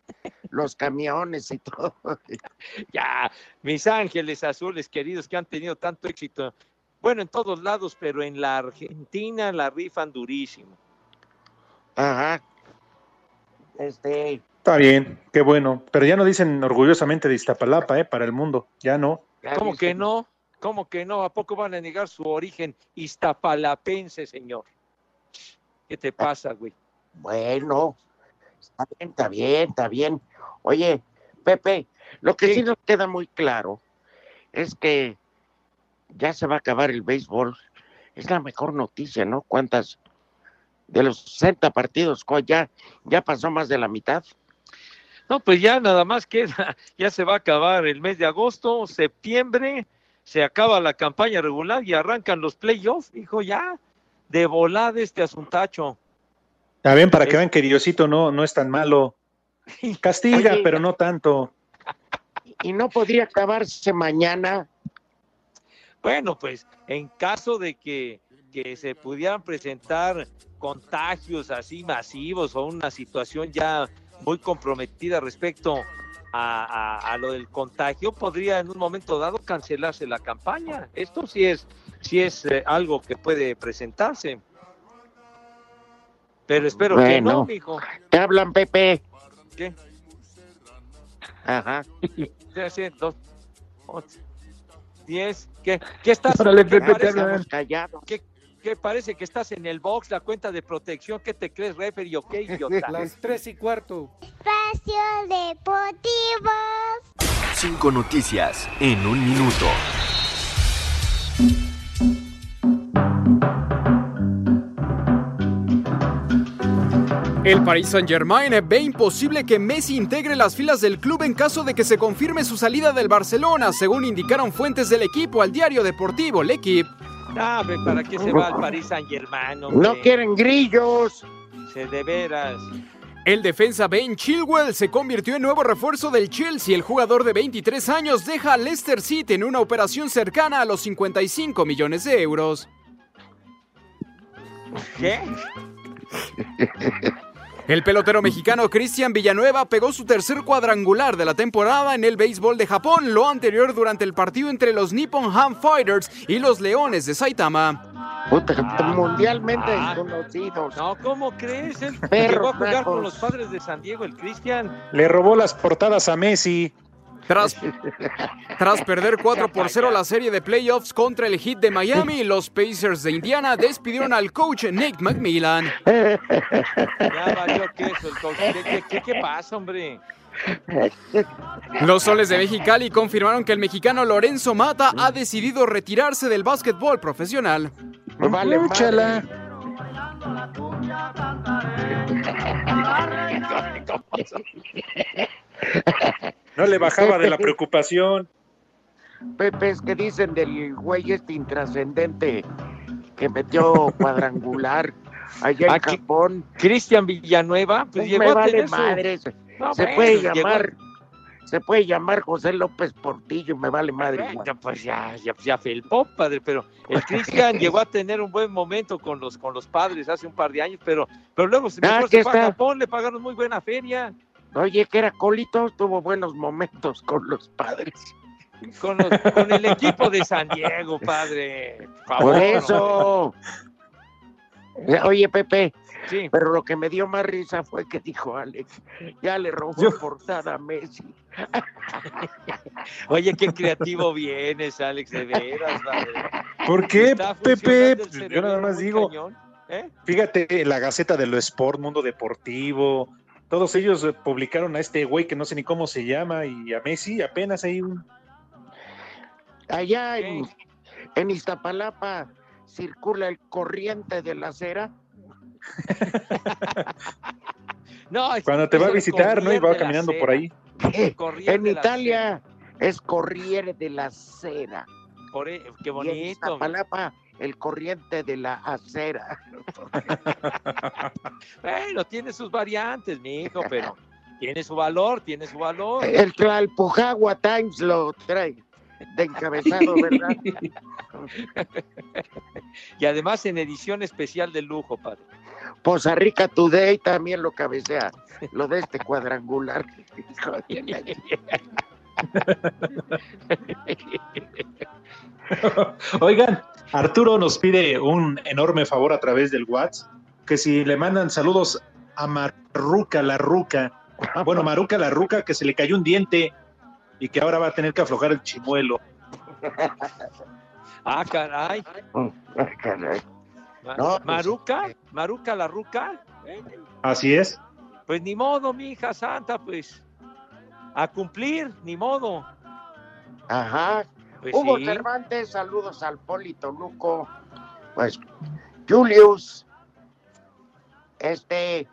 [SPEAKER 4] los camiones y todo?
[SPEAKER 5] Ya, mis ángeles azules queridos que han tenido tanto éxito, bueno, en todos lados, pero en la Argentina la rifan durísimo.
[SPEAKER 4] Ajá. Este,
[SPEAKER 6] Está bien, qué bueno. Pero ya no dicen orgullosamente de Iztapalapa, ¿eh? Para el mundo. Ya no.
[SPEAKER 5] ¿Cómo que no? ¿Cómo que no? ¿A poco van a negar su origen iztapalapense, señor? ¿Qué te pasa, güey?
[SPEAKER 4] Bueno, está bien, está bien, está bien. Oye, Pepe, lo que sí nos queda muy claro es que ya se va a acabar el béisbol. Es la mejor noticia, ¿no? ¿Cuántas? De los 60 partidos, ¿cuál ya, ya pasó más de la mitad.
[SPEAKER 5] No, pues ya nada más queda, ya se va a acabar el mes de agosto, septiembre, se acaba la campaña regular y arrancan los playoffs, hijo, ya, de volada este asuntacho.
[SPEAKER 6] Ya ven, para que vean que Diosito no, no es tan malo. Castiga,
[SPEAKER 4] Oye.
[SPEAKER 6] pero no tanto.
[SPEAKER 4] Y no podría acabarse mañana.
[SPEAKER 5] Bueno, pues en caso de que, que se pudieran presentar contagios así masivos o una situación ya muy comprometida respecto a, a- a lo del contagio, podría en un momento dado cancelarse la campaña. Esto sí es, sí es eh, algo que puede presentarse. Pero espero que no, mijo.
[SPEAKER 4] Te hablan, Pepe.
[SPEAKER 5] ¿Qué?
[SPEAKER 4] Ajá.
[SPEAKER 5] Ya sé, dos, once, diez, ¿qué, qué estás?
[SPEAKER 4] Órale,
[SPEAKER 5] ¿qué
[SPEAKER 4] Pepe, te hablan. Callados.
[SPEAKER 5] ¿Qué, qué parece que estás en el box, la cuenta de protección? ¿Qué te crees, referee o qué idiota?
[SPEAKER 18] Las tres y cuarto.
[SPEAKER 8] Espacio Deportivo.
[SPEAKER 2] Cinco noticias en un minuto.
[SPEAKER 19] El Paris Saint-Germain ve imposible que Messi integre las filas del club en caso de que se confirme su salida del Barcelona, según indicaron fuentes del equipo al diario deportivo L'Equipe.
[SPEAKER 5] Ah, ¿para qué se va al París Saint Germain?
[SPEAKER 4] No quieren grillos.
[SPEAKER 5] Se de veras.
[SPEAKER 19] El defensa Ben Chilwell se convirtió en nuevo refuerzo del Chelsea. El jugador de 23 años deja a Leicester City en una operación cercana a los 55 millones de euros.
[SPEAKER 5] ¿Qué?
[SPEAKER 19] El pelotero mexicano Cristian Villanueva pegó su tercer cuadrangular de la temporada en el béisbol de Japón, lo anterior durante el partido entre los Nippon Ham Fighters y los Leones de Saitama.
[SPEAKER 4] Puta, mundialmente desconocidos.
[SPEAKER 5] No, ¿cómo crees? Él llegó a jugar con los padres de San Diego, el Cristian.
[SPEAKER 6] Le robó las portadas a Messi.
[SPEAKER 19] Tras, tras perder 4 por 0 la serie de playoffs contra el Heat de Miami, los Pacers de Indiana despidieron al coach Nate McMillan.
[SPEAKER 5] Ya valió queso el coach. ¿Qué, qué, qué, qué pasa, hombre?
[SPEAKER 19] Los soles de Mexicali confirmaron que el mexicano Lorenzo Mata ha decidido retirarse del básquetbol profesional.
[SPEAKER 4] Vale,
[SPEAKER 6] Escúchala. No le bajaba de la preocupación.
[SPEAKER 4] Pepe, es que dicen del güey este intrascendente que metió cuadrangular allá en
[SPEAKER 5] Aquí-
[SPEAKER 4] Japón.
[SPEAKER 5] Cristian Villanueva, pues llegó
[SPEAKER 4] me
[SPEAKER 5] a
[SPEAKER 4] vale
[SPEAKER 5] tener su-
[SPEAKER 4] madre.
[SPEAKER 5] No,
[SPEAKER 4] se
[SPEAKER 5] bueno,
[SPEAKER 4] puede
[SPEAKER 5] llegó-
[SPEAKER 4] llamar, se puede llamar José López Portillo, me vale madre.
[SPEAKER 5] Bueno, pues ya, ya, ya felpó, padre, pero el Cristian llegó a tener un buen momento con los, con los padres hace un par de años, pero, pero luego se,
[SPEAKER 4] Ah,
[SPEAKER 5] mejor se fue a. Japón, le pagaron muy buena feria.
[SPEAKER 4] Oye, que era colito, tuvo buenos momentos con los padres.
[SPEAKER 5] Con, los- con el equipo de San Diego, padre. Por,
[SPEAKER 4] eso. Oye, Pepe,
[SPEAKER 5] Sí.
[SPEAKER 4] pero lo que me dio más risa fue que dijo Alex, ya le robó portada a Messi.
[SPEAKER 5] Oye, qué creativo vienes, Alex, de veras, padre.
[SPEAKER 6] ¿Por qué, Pepe? yo nada más digo,
[SPEAKER 5] ¿eh?
[SPEAKER 6] fíjate, la Gaceta de lo Sport, Mundo Deportivo, todos ellos eh, publicaron a este güey que no sé ni cómo se llama y a Messi apenas hay un...
[SPEAKER 4] Allá en, en Iztapalapa circula el corriente de la acera.
[SPEAKER 5] No, es-
[SPEAKER 6] Cuando te va a visitar, ¿no? Y va caminando por ahí.
[SPEAKER 4] En Italia es Corriere de la Acera.
[SPEAKER 5] Por e- qué
[SPEAKER 4] Y en
[SPEAKER 5] bonito.
[SPEAKER 4] Iztapalapa el corriente de la acera.
[SPEAKER 5] Bueno, tiene sus variantes, mi hijo, pero tiene su valor, tiene su valor.
[SPEAKER 4] El Tlalpujagua Times lo trae. de encabezado, ¿verdad?
[SPEAKER 5] y además en edición especial de lujo, padre.
[SPEAKER 4] Poza Rica Today también lo cabecea, lo de este cuadrangular.
[SPEAKER 6] Oigan, Arturo nos pide un enorme favor a través del WhatsApp, que si le mandan saludos a Maruca la Ruca, bueno, Maruca la Ruca, que se le cayó un diente y que ahora va a tener que aflojar el chimuelo.
[SPEAKER 5] Ah, caray. Ma-
[SPEAKER 4] No, pues,
[SPEAKER 5] Maruca, Maruca la Ruca.
[SPEAKER 6] Así es.
[SPEAKER 5] Pues ni modo, mi hija santa, pues. A cumplir, ni modo.
[SPEAKER 4] Ajá.
[SPEAKER 5] Pues
[SPEAKER 4] Hugo
[SPEAKER 5] sí.
[SPEAKER 4] Cervantes, saludos al Polito Luco. Pues, Julius, este,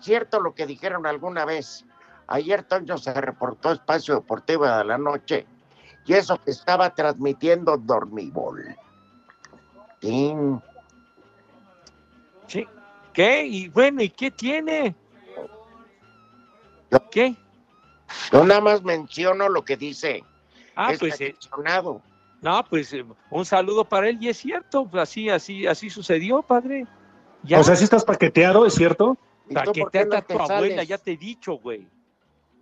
[SPEAKER 4] cierto lo que dijeron alguna vez. Ayer Toño se reportó Espacio Deportivo de la Noche y eso que estaba transmitiendo Dormibol. Sí.
[SPEAKER 5] Sí. ¿Qué? Y bueno, ¿y qué tiene? ¿Qué?
[SPEAKER 4] Yo nada más menciono lo que dice.
[SPEAKER 5] Ah, pues, eh,
[SPEAKER 4] aficionado.
[SPEAKER 5] No, pues eh, un saludo para él y es cierto, pues, así, así, así sucedió, padre. Ya.
[SPEAKER 6] O sea, si estás paqueteado, ¿es cierto?
[SPEAKER 4] ¿Y tú por qué
[SPEAKER 5] Paqueteate
[SPEAKER 4] no
[SPEAKER 5] a tu abuela, ya te he dicho, güey.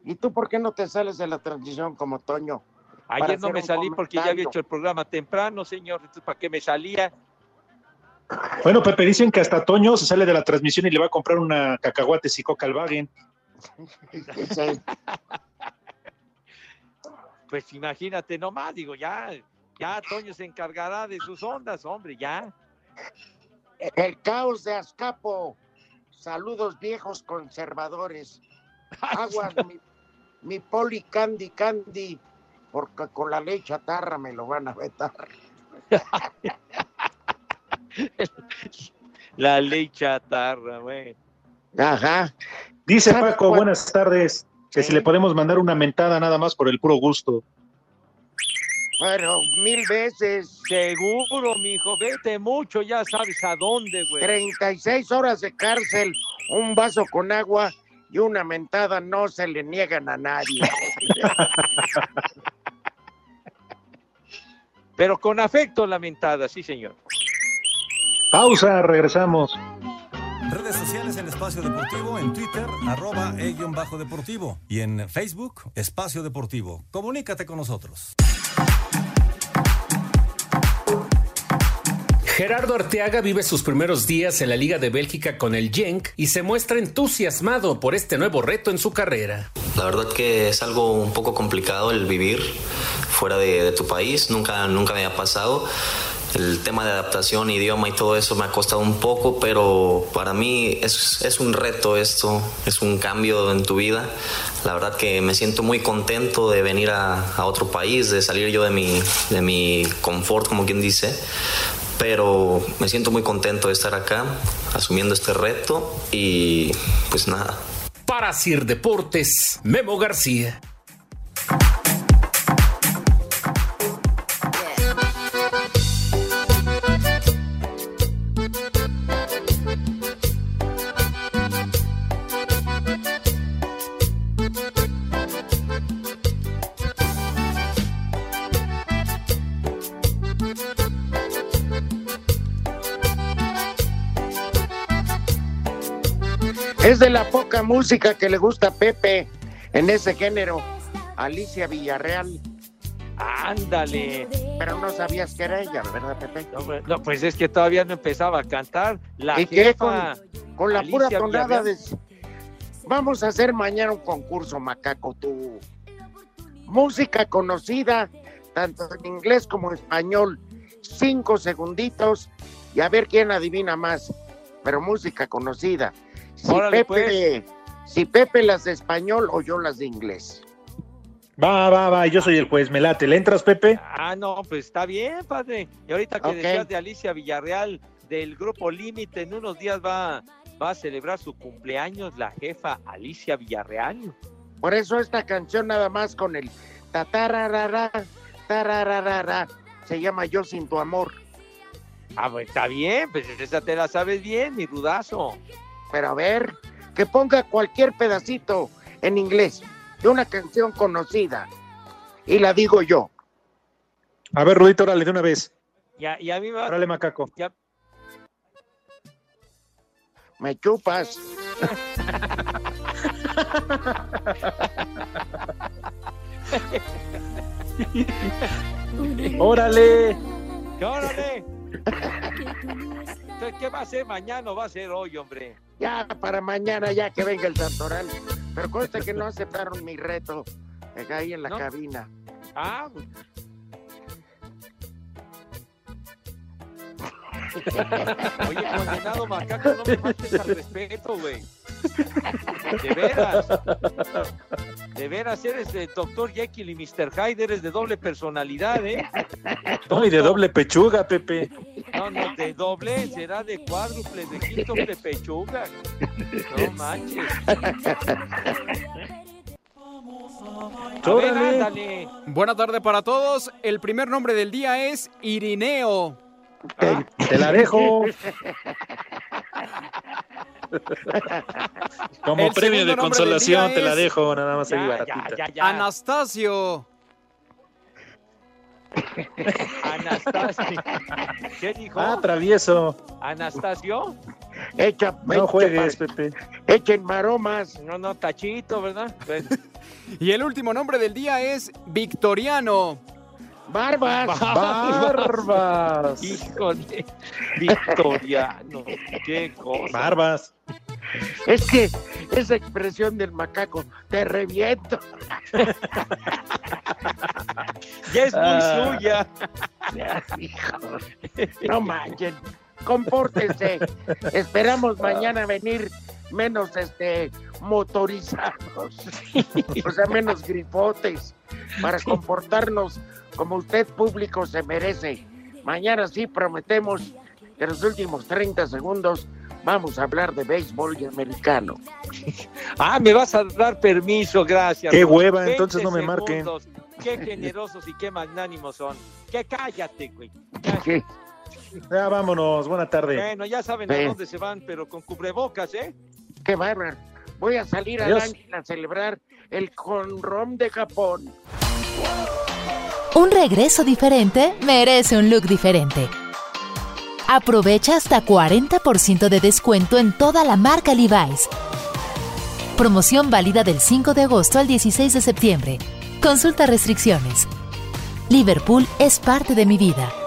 [SPEAKER 4] ¿Y tú por qué no te sales de la transmisión como Toño?
[SPEAKER 5] Ayer no me salí porque ya había hecho el programa temprano, señor. Entonces, ¿para qué me salía?
[SPEAKER 6] Bueno, Pepe, dicen que hasta Toño se sale de la transmisión y le va a comprar una cacahuate y coca al Wagen.
[SPEAKER 5] Pues imagínate nomás, digo, ya, ya Toño se encargará de sus ondas, hombre, ya.
[SPEAKER 4] El caos de Azcapo. Saludos viejos conservadores. Aguas, mi, mi poli candy candy, porque con la ley chatarra me lo van a vetar.
[SPEAKER 5] La ley chatarra, güey.
[SPEAKER 4] Ajá.
[SPEAKER 6] Dice
[SPEAKER 4] ¿Sabes
[SPEAKER 6] Paco,
[SPEAKER 4] cuál?
[SPEAKER 6] buenas tardes, que si le podemos mandar una mentada nada más por el puro gusto.
[SPEAKER 4] Bueno, mil veces.
[SPEAKER 5] Seguro, mijo, vete mucho, ya sabes a dónde, güey.
[SPEAKER 4] 36 horas de cárcel, un vaso con agua y una mentada no se le niegan a nadie.
[SPEAKER 5] Pero con afecto lamentada, sí, señor.
[SPEAKER 6] Pausa, regresamos.
[SPEAKER 18] Redes sociales en Espacio Deportivo, en Twitter, arroba e-bajo deportivo. Y en Facebook, Espacio Deportivo. Comunícate con nosotros.
[SPEAKER 20] Gerardo Arteaga vive sus primeros días en la Liga de Bélgica con el Genk y se muestra entusiasmado por este nuevo reto en su carrera.
[SPEAKER 21] La verdad que es algo un poco complicado el vivir fuera de, de tu país, nunca, nunca me ha pasado. El tema de adaptación, idioma y todo eso me ha costado un poco, pero para mí es, un reto esto, es un cambio en tu vida. La verdad que me siento muy contento de venir a, a otro país, de salir yo de mi, de mi confort, como quien dice, pero me siento muy contento de estar acá, asumiendo este reto y pues nada,
[SPEAKER 20] Para Sir Deportes, Memo García.
[SPEAKER 4] Es de la poca música que le gusta a Pepe en ese género. Alicia Villarreal.
[SPEAKER 5] Ándale.
[SPEAKER 4] Pero no sabías que era ella, ¿verdad, Pepe?
[SPEAKER 5] No, pues es que todavía no empezaba a cantar. La
[SPEAKER 4] ¿Y qué? Con, con la
[SPEAKER 5] Alicia
[SPEAKER 4] pura tonada de... Vamos a hacer mañana un concurso, macaco, tú. Música conocida, tanto en inglés como en español. Cinco segunditos y a ver quién adivina más. Pero música conocida. Si
[SPEAKER 5] Órale,
[SPEAKER 4] Pepe, si Pepe las de español o yo las de inglés.
[SPEAKER 6] Va, va, va, yo soy el juez, me late. ¿Le entras, Pepe?
[SPEAKER 5] Ah, no, pues está bien, padre. Y ahorita que decías de Alicia Villarreal, del grupo Límite, en unos días va, va a celebrar su cumpleaños la jefa Alicia Villarreal.
[SPEAKER 4] Por eso esta canción nada más con el tatararara, tarararara, se llama Yo sin tu amor.
[SPEAKER 5] Ah, pues está bien, pues esa te la sabes bien, mi rudazo.
[SPEAKER 4] Pero a ver, que ponga cualquier pedacito en inglés de una canción conocida y la digo yo.
[SPEAKER 6] A ver, Rudito, órale, de una vez.
[SPEAKER 5] Ya, y a mí me va...
[SPEAKER 6] Órale, macaco.
[SPEAKER 5] Ya.
[SPEAKER 4] Me chupas.
[SPEAKER 6] ¡Órale!
[SPEAKER 5] ¿Qué órale? Entonces, ¿Qué va a ser mañana o va a ser hoy, hombre?
[SPEAKER 4] Ya para mañana, ya que venga el santoral. Pero consta que no aceptaron mi reto eh, ahí en la
[SPEAKER 5] ¿No?
[SPEAKER 4] cabina.
[SPEAKER 5] Ah, Oye, condenado macaco, no me faltes al respeto, güey. De veras. De veras, eres de Dr. Jekyll y Mr. Hyde, eres de doble personalidad, ¿eh?
[SPEAKER 6] No, y de doble pechuga, Pepe.
[SPEAKER 5] No, no, de doble, será de cuádruple, de quíntuple pechuga. No manches. Ver.
[SPEAKER 19] Buena tarde para todos. El primer nombre del día es Irineo.
[SPEAKER 6] Te, te la dejo. Como
[SPEAKER 19] El
[SPEAKER 6] premio de consolación, te la
[SPEAKER 19] es-
[SPEAKER 6] dejo, nada más ahí
[SPEAKER 5] Ya,
[SPEAKER 6] baratita.
[SPEAKER 5] ya, ya, ya.
[SPEAKER 19] Anastasio.
[SPEAKER 5] Anastasio. ¿Qué dijo?
[SPEAKER 6] Ah, travieso.
[SPEAKER 5] ¿Anastasio?
[SPEAKER 4] Echa,
[SPEAKER 6] No
[SPEAKER 4] echa
[SPEAKER 6] juegues, Pepe.
[SPEAKER 4] Echen maromas.
[SPEAKER 5] No, no, tachito, ¿verdad? Bueno.
[SPEAKER 19] Y el último nombre del día es Victoriano.
[SPEAKER 4] Barbas.
[SPEAKER 6] Barbas.
[SPEAKER 5] Híjole, Victoriano, qué cosa.
[SPEAKER 6] Barbas.
[SPEAKER 4] Es que esa expresión del macaco, te reviento.
[SPEAKER 5] Ya es muy
[SPEAKER 6] Ah.
[SPEAKER 5] suya.
[SPEAKER 4] Hijo, No manchen, compórtense. Esperamos mañana venir menos este motorizados, o sea, menos grifotes, para comportarnos como usted público se merece. Mañana sí prometemos que en los últimos 30 segundos vamos a hablar de béisbol y americano.
[SPEAKER 5] Ah, me vas a dar permiso, gracias.
[SPEAKER 6] Qué hueva,
[SPEAKER 5] 20
[SPEAKER 6] entonces no me marquen.
[SPEAKER 5] Qué generosos y qué magnánimos son. Que cállate, güey.
[SPEAKER 4] ¿Qué?
[SPEAKER 6] Ya vámonos, buena tarde.
[SPEAKER 5] Bueno, ya saben a dónde se van, pero con cubrebocas, ¿eh?
[SPEAKER 4] Qué bárbaro. Voy a salir al
[SPEAKER 6] Adiós.
[SPEAKER 4] ángel a celebrar el Conrom de Japón.
[SPEAKER 22] Un regreso diferente merece un look diferente. Aprovecha hasta 40% de descuento en toda la marca Levi's. Promoción válida del 5 de agosto al 16 de septiembre. Consulta restricciones. Liverpool es parte de mi vida.